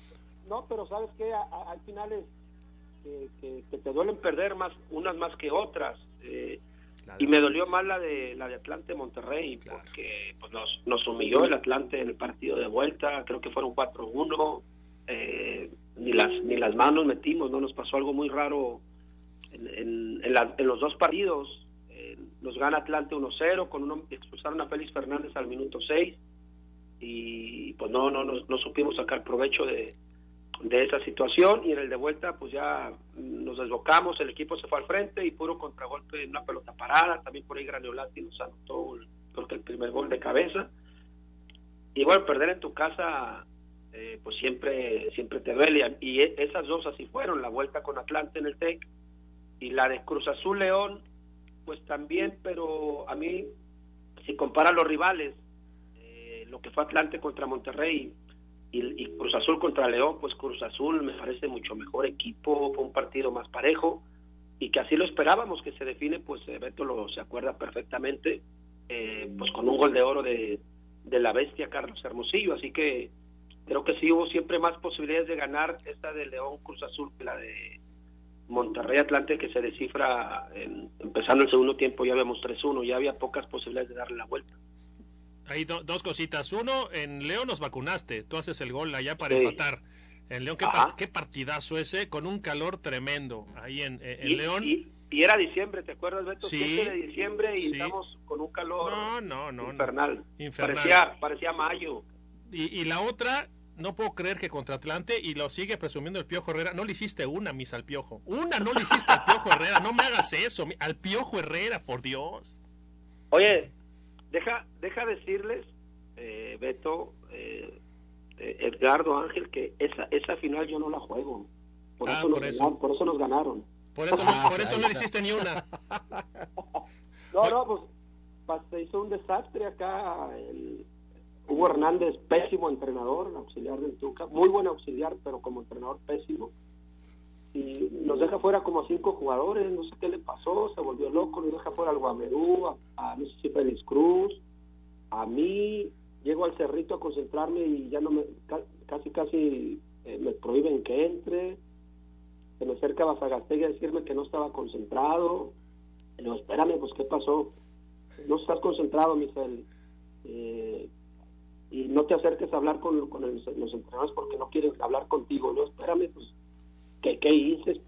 pero sabes que hay finales que, te duelen perder más unas más que otras. Eh, y me dolió más la de la de Atlante Monterrey porque pues nos, nos humilló el Atlante en el partido de vuelta, creo que fueron 4-1, eh, ni las ni las manos metimos, no nos pasó algo muy raro en, en, los dos partidos. Eh, nos gana Atlante 1-0 con uno expulsaron a Félix Fernández al minuto 6 y pues no no no supimos sacar provecho de, de esa situación y en el de vuelta pues ya nos desbocamos, el equipo se fue al frente y puro contragolpe una pelota parada, también por ahí Graniolati nos anotó creo que el primer gol de cabeza. Y bueno, perder en tu casa eh, pues siempre siempre te duele. Y e, esas dos así fueron, la vuelta con Atlante en el TEC y la de Cruz Azul León pues también, pero a mí si compara los rivales eh, lo que fue Atlante contra Monterrey y, Cruz Azul contra León, pues Cruz Azul me parece mucho mejor equipo, fue un partido más parejo y que así lo esperábamos que se define, pues eh, Beto lo se acuerda perfectamente, eh, pues con un gol de oro de, de la bestia Carlos Hermosillo, así que creo que sí hubo siempre más posibilidades de ganar esta de León Cruz Azul que la de Monterrey Atlante que se descifra empezando el segundo tiempo ya vemos 3-1, ya había pocas posibilidades de darle la vuelta. Hay dos cositas. Uno, en León nos vacunaste. Tú haces el gol allá para empatar. En León, ¿qué, partidazo ese, con un calor tremendo ahí en, León. Y, era diciembre, ¿te acuerdas, Beto? Sí, de diciembre y estamos con un calor no, no, infernal. Parecía, parecía mayo. Y, la otra, no puedo creer que contra Atlante, y lo sigue presumiendo el Piojo Herrera, no le hiciste una, mis al Piojo. Una no le hiciste al Piojo Herrera, no me hagas eso, al Piojo Herrera, por Dios. Oye, Deja, deja decirles, eh, Beto, eh, eh, Edgardo Ángel, que esa, esa final yo no la juego. Por, ah, eso, por, nos eso. por eso nos ganaron. Por eso, no, (laughs) por eso no hiciste ni una. (laughs) no, no, pues se hizo un desastre acá. El, Hugo Hernández, pésimo entrenador, auxiliar del Tuca, muy buen auxiliar, pero como entrenador pésimo y nos deja fuera como cinco jugadores, no sé qué le pasó, se volvió loco, nos deja fuera al Guamerú, a, a no Cruz, a mí, llego al cerrito a concentrarme y ya no me, casi casi eh, me prohíben que entre, se me acerca Basagastegui a decirme que no estaba concentrado, le digo, espérame, pues qué pasó, no estás concentrado, Michel, eh, y no te acerques a hablar con los entrenadores porque no quieren hablar contigo, no, espérame, pues ¿qué, qué hice?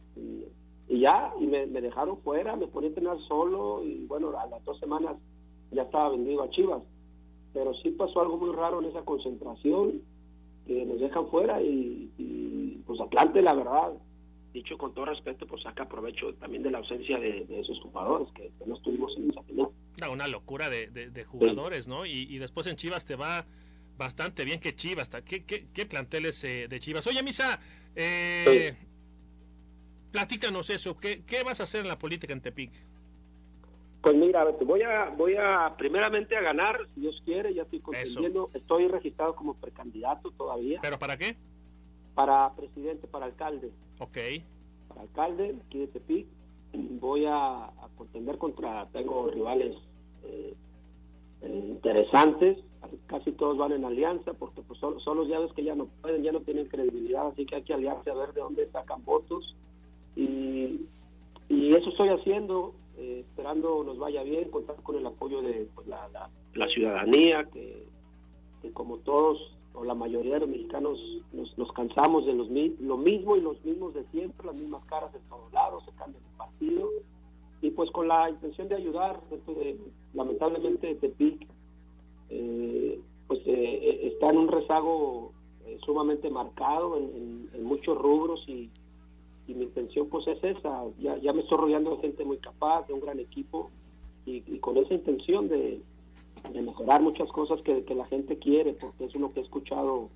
Y ya, y me, dejaron fuera, me ponía a entrenar solo y bueno, a las dos semanas ya estaba vendido a Chivas. Pero sí pasó algo muy raro en esa concentración, que nos dejan fuera y, pues Atlante, la verdad, dicho con todo respeto, pues saca provecho también de la ausencia de, esos jugadores que, no estuvimos en esa final. Una locura de, jugadores, ¿no? Y, y, después en Chivas te va bastante bien que Chivas. ¿Qué, qué, qué planteles eh, de Chivas? Oye, Misa, eh, platícanos eso. ¿Qué, ¿Qué vas a hacer en la política en Tepic? Pues mira, voy a, voy a primeramente a ganar, si Dios quiere, ya estoy consiguiendo, estoy registrado como precandidato todavía. ¿Pero para qué? Para presidente, para alcalde. Ok. Para alcalde, aquí de Tepic, voy a, contender contra, tengo rivales eh, eh, interesantes, casi todos van en alianza, porque pues son, son los llaves que ya no pueden, ya no tienen credibilidad, así que hay que aliarse a ver de dónde sacan votos y, y eso estoy haciendo, eh, esperando nos vaya bien, contar con el apoyo de pues, la, la, ciudadanía, que, como todos o la mayoría de los mexicanos nos, nos cansamos de los lo mismo y los mismos de siempre, las mismas caras de todos lados, se cambia el partido. Y pues con la intención de ayudar, de, lamentablemente Tepic eh, pues eh, está en un rezago sumamente marcado en muchos rubros y, y mi intención pues es esa, ya, ya me estoy rodeando de gente muy capaz, de un gran equipo y, con esa intención de, mejorar muchas cosas que, la gente quiere, porque es lo que he escuchado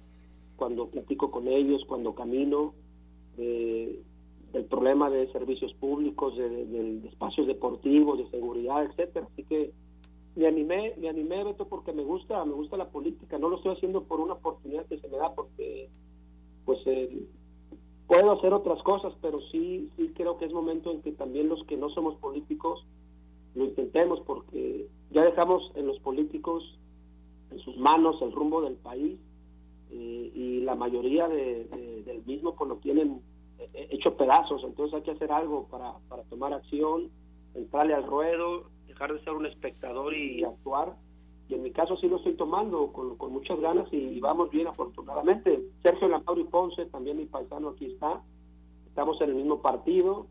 cuando platico con ellos, cuando camino, del problema de servicios públicos, de, espacios deportivos, de seguridad, etcétera. Así que me animé, me animé, Beto, porque me gusta, me gusta la política. No lo estoy haciendo por una oportunidad que se me da, porque pues eh, puedo hacer otras cosas, pero sí, sí creo que es momento en que también los que no somos políticos lo intentemos, porque ya dejamos en los políticos, en sus manos, el rumbo del país, eh, y la mayoría del mismo pues lo tienen hecho pedazos, entonces hay que hacer algo para, para tomar acción, entrarle al ruedo, dejar de ser un espectador y actuar. Y en mi caso sí lo estoy tomando con, con muchas ganas y vamos bien afortunadamente. Sergio Lampauri Ponce, también mi paisano aquí está. Estamos en el mismo partido.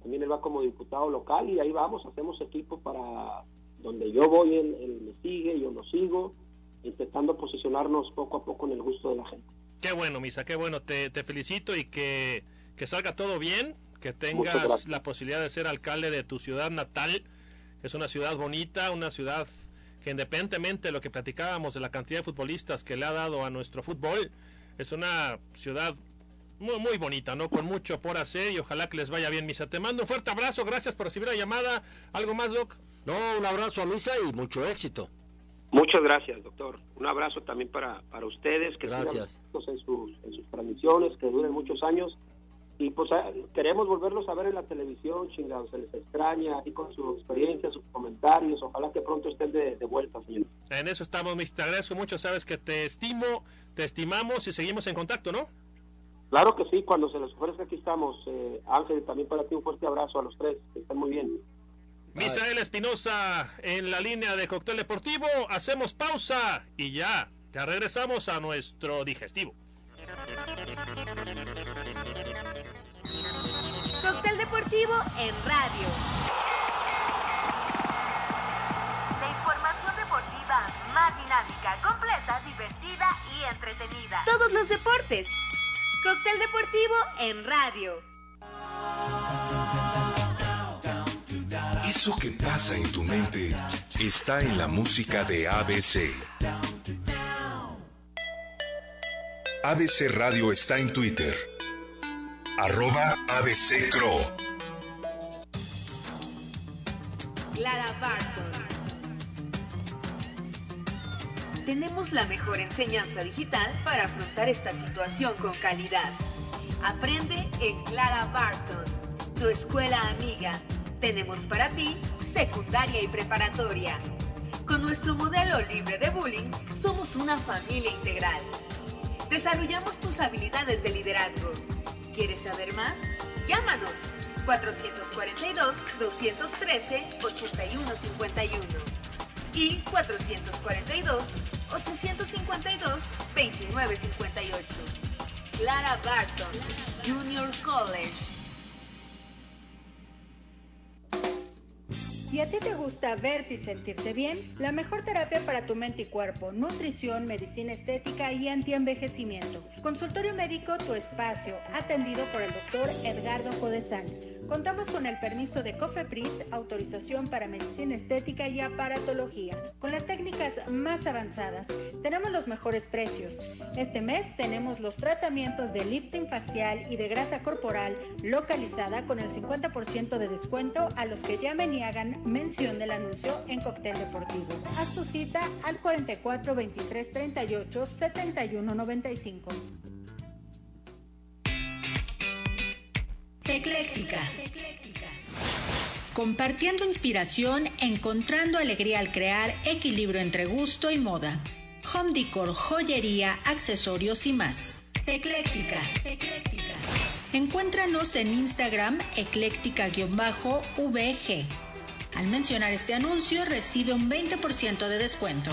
También él va como diputado local y ahí vamos, hacemos equipo para donde yo voy, él, él me sigue, yo lo sigo, intentando posicionarnos poco a poco en el gusto de la gente. Qué bueno, Misa, qué bueno. Te, te felicito y que, que salga todo bien, que tengas la posibilidad de ser alcalde de tu ciudad natal. Es una ciudad bonita, una ciudad que independientemente de lo que platicábamos de la cantidad de futbolistas que le ha dado a nuestro fútbol, es una ciudad muy, muy bonita, ¿no? Con mucho por hacer y ojalá que les vaya bien, Misa. Te mando un fuerte abrazo, gracias por recibir la llamada. ¿Algo más, Doc? No, un abrazo a Misa y mucho éxito. Muchas gracias, doctor. Un abrazo también para, para ustedes, que Gracias. en sus, en sus transmisiones, que duren muchos años. Y pues a- queremos volverlos a ver en la televisión, chingados, se les extraña, y con su experiencia, sus comentarios. Ojalá que pronto estén de, de vuelta, señor. En eso estamos, Misa. Te agradezco mucho, sabes que te estimo, te estimamos y seguimos en contacto, ¿no? Claro que sí, cuando se les ofrezca aquí estamos. Eh, Ángel, también para ti un fuerte abrazo a los tres, que estén muy bien. Misael Espinosa en la línea de Cóctel Deportivo. Hacemos pausa y ya, ya regresamos a nuestro digestivo. Cóctel deportivo en radio. La información deportiva más dinámica, completa, divertida y entretenida. Todos los deportes. Cóctel deportivo en radio. Eso que pasa en tu mente está en la música de ABC. ABC Radio está en Twitter. Arroba ABC. Clara Barton. Tenemos la mejor enseñanza digital para afrontar esta situación con calidad. Aprende en Clara Barton, tu escuela amiga. Tenemos para ti secundaria y preparatoria. Con nuestro modelo libre de bullying, somos una familia integral. Desarrollamos tus habilidades de liderazgo. ¿Quieres saber más? Llámanos 442-213-8151 y 442-852-852-2958. Clara Barton, Junior College. Si a ti te gusta verte y sentirte bien, la mejor terapia para tu mente y cuerpo, nutrición, medicina estética y antienvejecimiento. Consultorio médico Tu Espacio, atendido por el doctor Edgardo Codesal. Contamos con el permiso de COFEPRIS, autorización para medicina estética y aparatología. Con las técnicas más avanzadas, tenemos los mejores precios. Este mes tenemos los tratamientos de lifting facial y de grasa corporal localizada con el 50% de descuento a los que llamen y hagan mención del anuncio en Cóctel Deportivo. Haz tu cita al 44 23 38 71 95. Ecléctica. Compartiendo inspiración, encontrando alegría al crear, equilibrio entre gusto y moda. Home decor, joyería, accesorios y más. Ecléctica. Encuéntranos en Instagram ecléctica-vg. Al mencionar este anuncio recibe un 20% de descuento.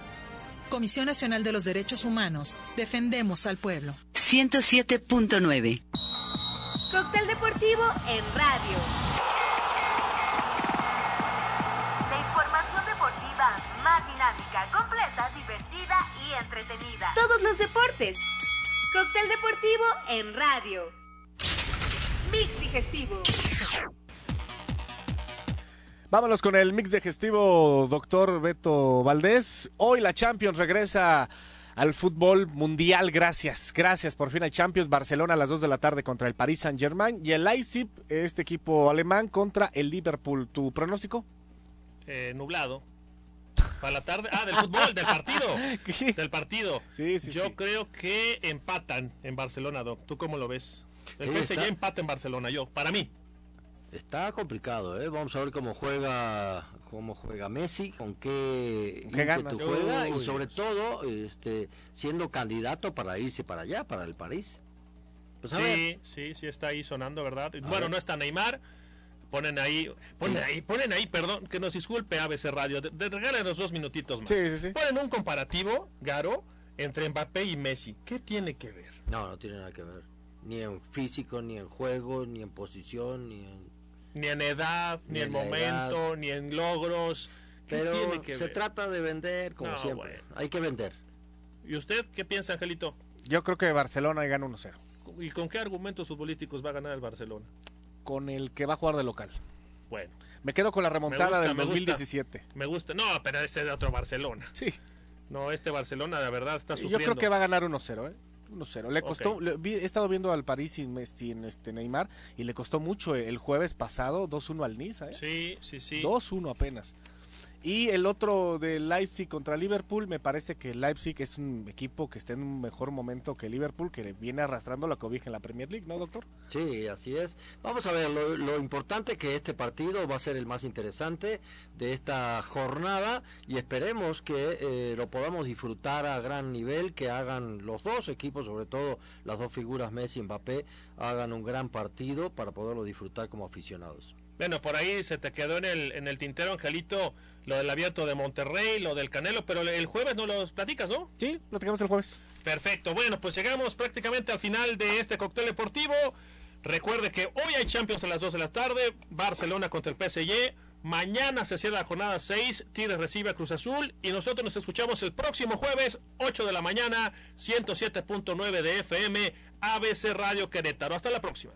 Comisión Nacional de los Derechos Humanos. Defendemos al pueblo. 107.9. Cóctel deportivo en radio. La información deportiva más dinámica, completa, divertida y entretenida. Todos los deportes. Cóctel deportivo en radio. Mix digestivo. Vámonos con el mix digestivo, doctor Beto Valdés. Hoy la Champions regresa al fútbol mundial. Gracias, gracias. Por fin hay Champions. Barcelona a las 2 de la tarde contra el Paris Saint Germain y el Leipzig, este equipo alemán, contra el Liverpool. ¿Tu pronóstico? Eh, nublado. Para la tarde. Ah, del fútbol, del partido. (laughs) Del partido. Sí, sí, Yo sí. creo que empatan en Barcelona, Doc. ¿Tú cómo lo ves? El PSG empata en Barcelona, yo. Para mí. Está complicado, ¿eh? Vamos a ver cómo juega cómo juega Messi, con qué, ¿Con qué ganas? juega Uy, y sobre todo este, siendo candidato para irse para allá, para el París. Pues a ver. Sí, sí, sí está ahí sonando, ¿verdad? bueno, ver. no está Neymar. Ponen ahí, ponen ahí, ponen ahí, perdón, que nos disculpe ABC Radio, de, de- regálenos dos minutitos más. Sí, sí, sí. Ponen un comparativo, Garo, entre Mbappé y Messi. ¿Qué tiene que ver? No, no tiene nada que ver. Ni en físico, ni en juego, ni en posición, ni en... Ni en edad, ni, Ni en momento, edad. ni en logros. ¿Qué Pero tiene que se ver? trata de vender como No, siempre. bueno. Hay que vender. ¿Y usted qué piensa, Angelito? Yo creo que Barcelona gana 1-0. ¿Y con qué argumentos futbolísticos va a ganar el Barcelona? Con el que va a jugar de local. Bueno, Me quedo con la remontada gusta, del me gusta. 2017. me gusta. No, pero ese es de otro Barcelona. Sí. No, este Barcelona de verdad está Yo sufriendo. creo que va a ganar 1-0, ¿eh? 1-0. Le costó, Ok. le- vi- he estado viendo al París sin, sin este Neymar y le costó mucho el jueves pasado 2-1 al Niza, ¿eh? Sí, sí, sí. 2-1 apenas. Y el otro de Leipzig contra Liverpool, me parece que Leipzig es un equipo que está en un mejor momento que Liverpool, que viene arrastrando la cobija en la Premier League, ¿no, doctor? Sí, así es. Vamos a ver, lo, lo importante que este partido va a ser el más interesante de esta jornada y esperemos que eh, lo podamos disfrutar a gran nivel, que hagan los dos equipos, sobre todo las dos figuras Messi y Mbappé, hagan un gran partido para poderlo disfrutar como aficionados. Bueno, por ahí se te quedó en el, en el tintero, Angelito, lo del abierto de Monterrey, lo del Canelo, pero el jueves no los platicas, ¿no? Sí, platicamos el jueves. Perfecto, bueno, pues llegamos prácticamente al final de este cóctel deportivo. Recuerde que hoy hay Champions a las 2 de la tarde, Barcelona contra el PSG. Mañana se cierra la jornada 6, Tigres recibe a Cruz Azul y nosotros nos escuchamos el próximo jueves, 8 de la mañana, 107.9 de FM, ABC Radio Querétaro. Hasta la próxima.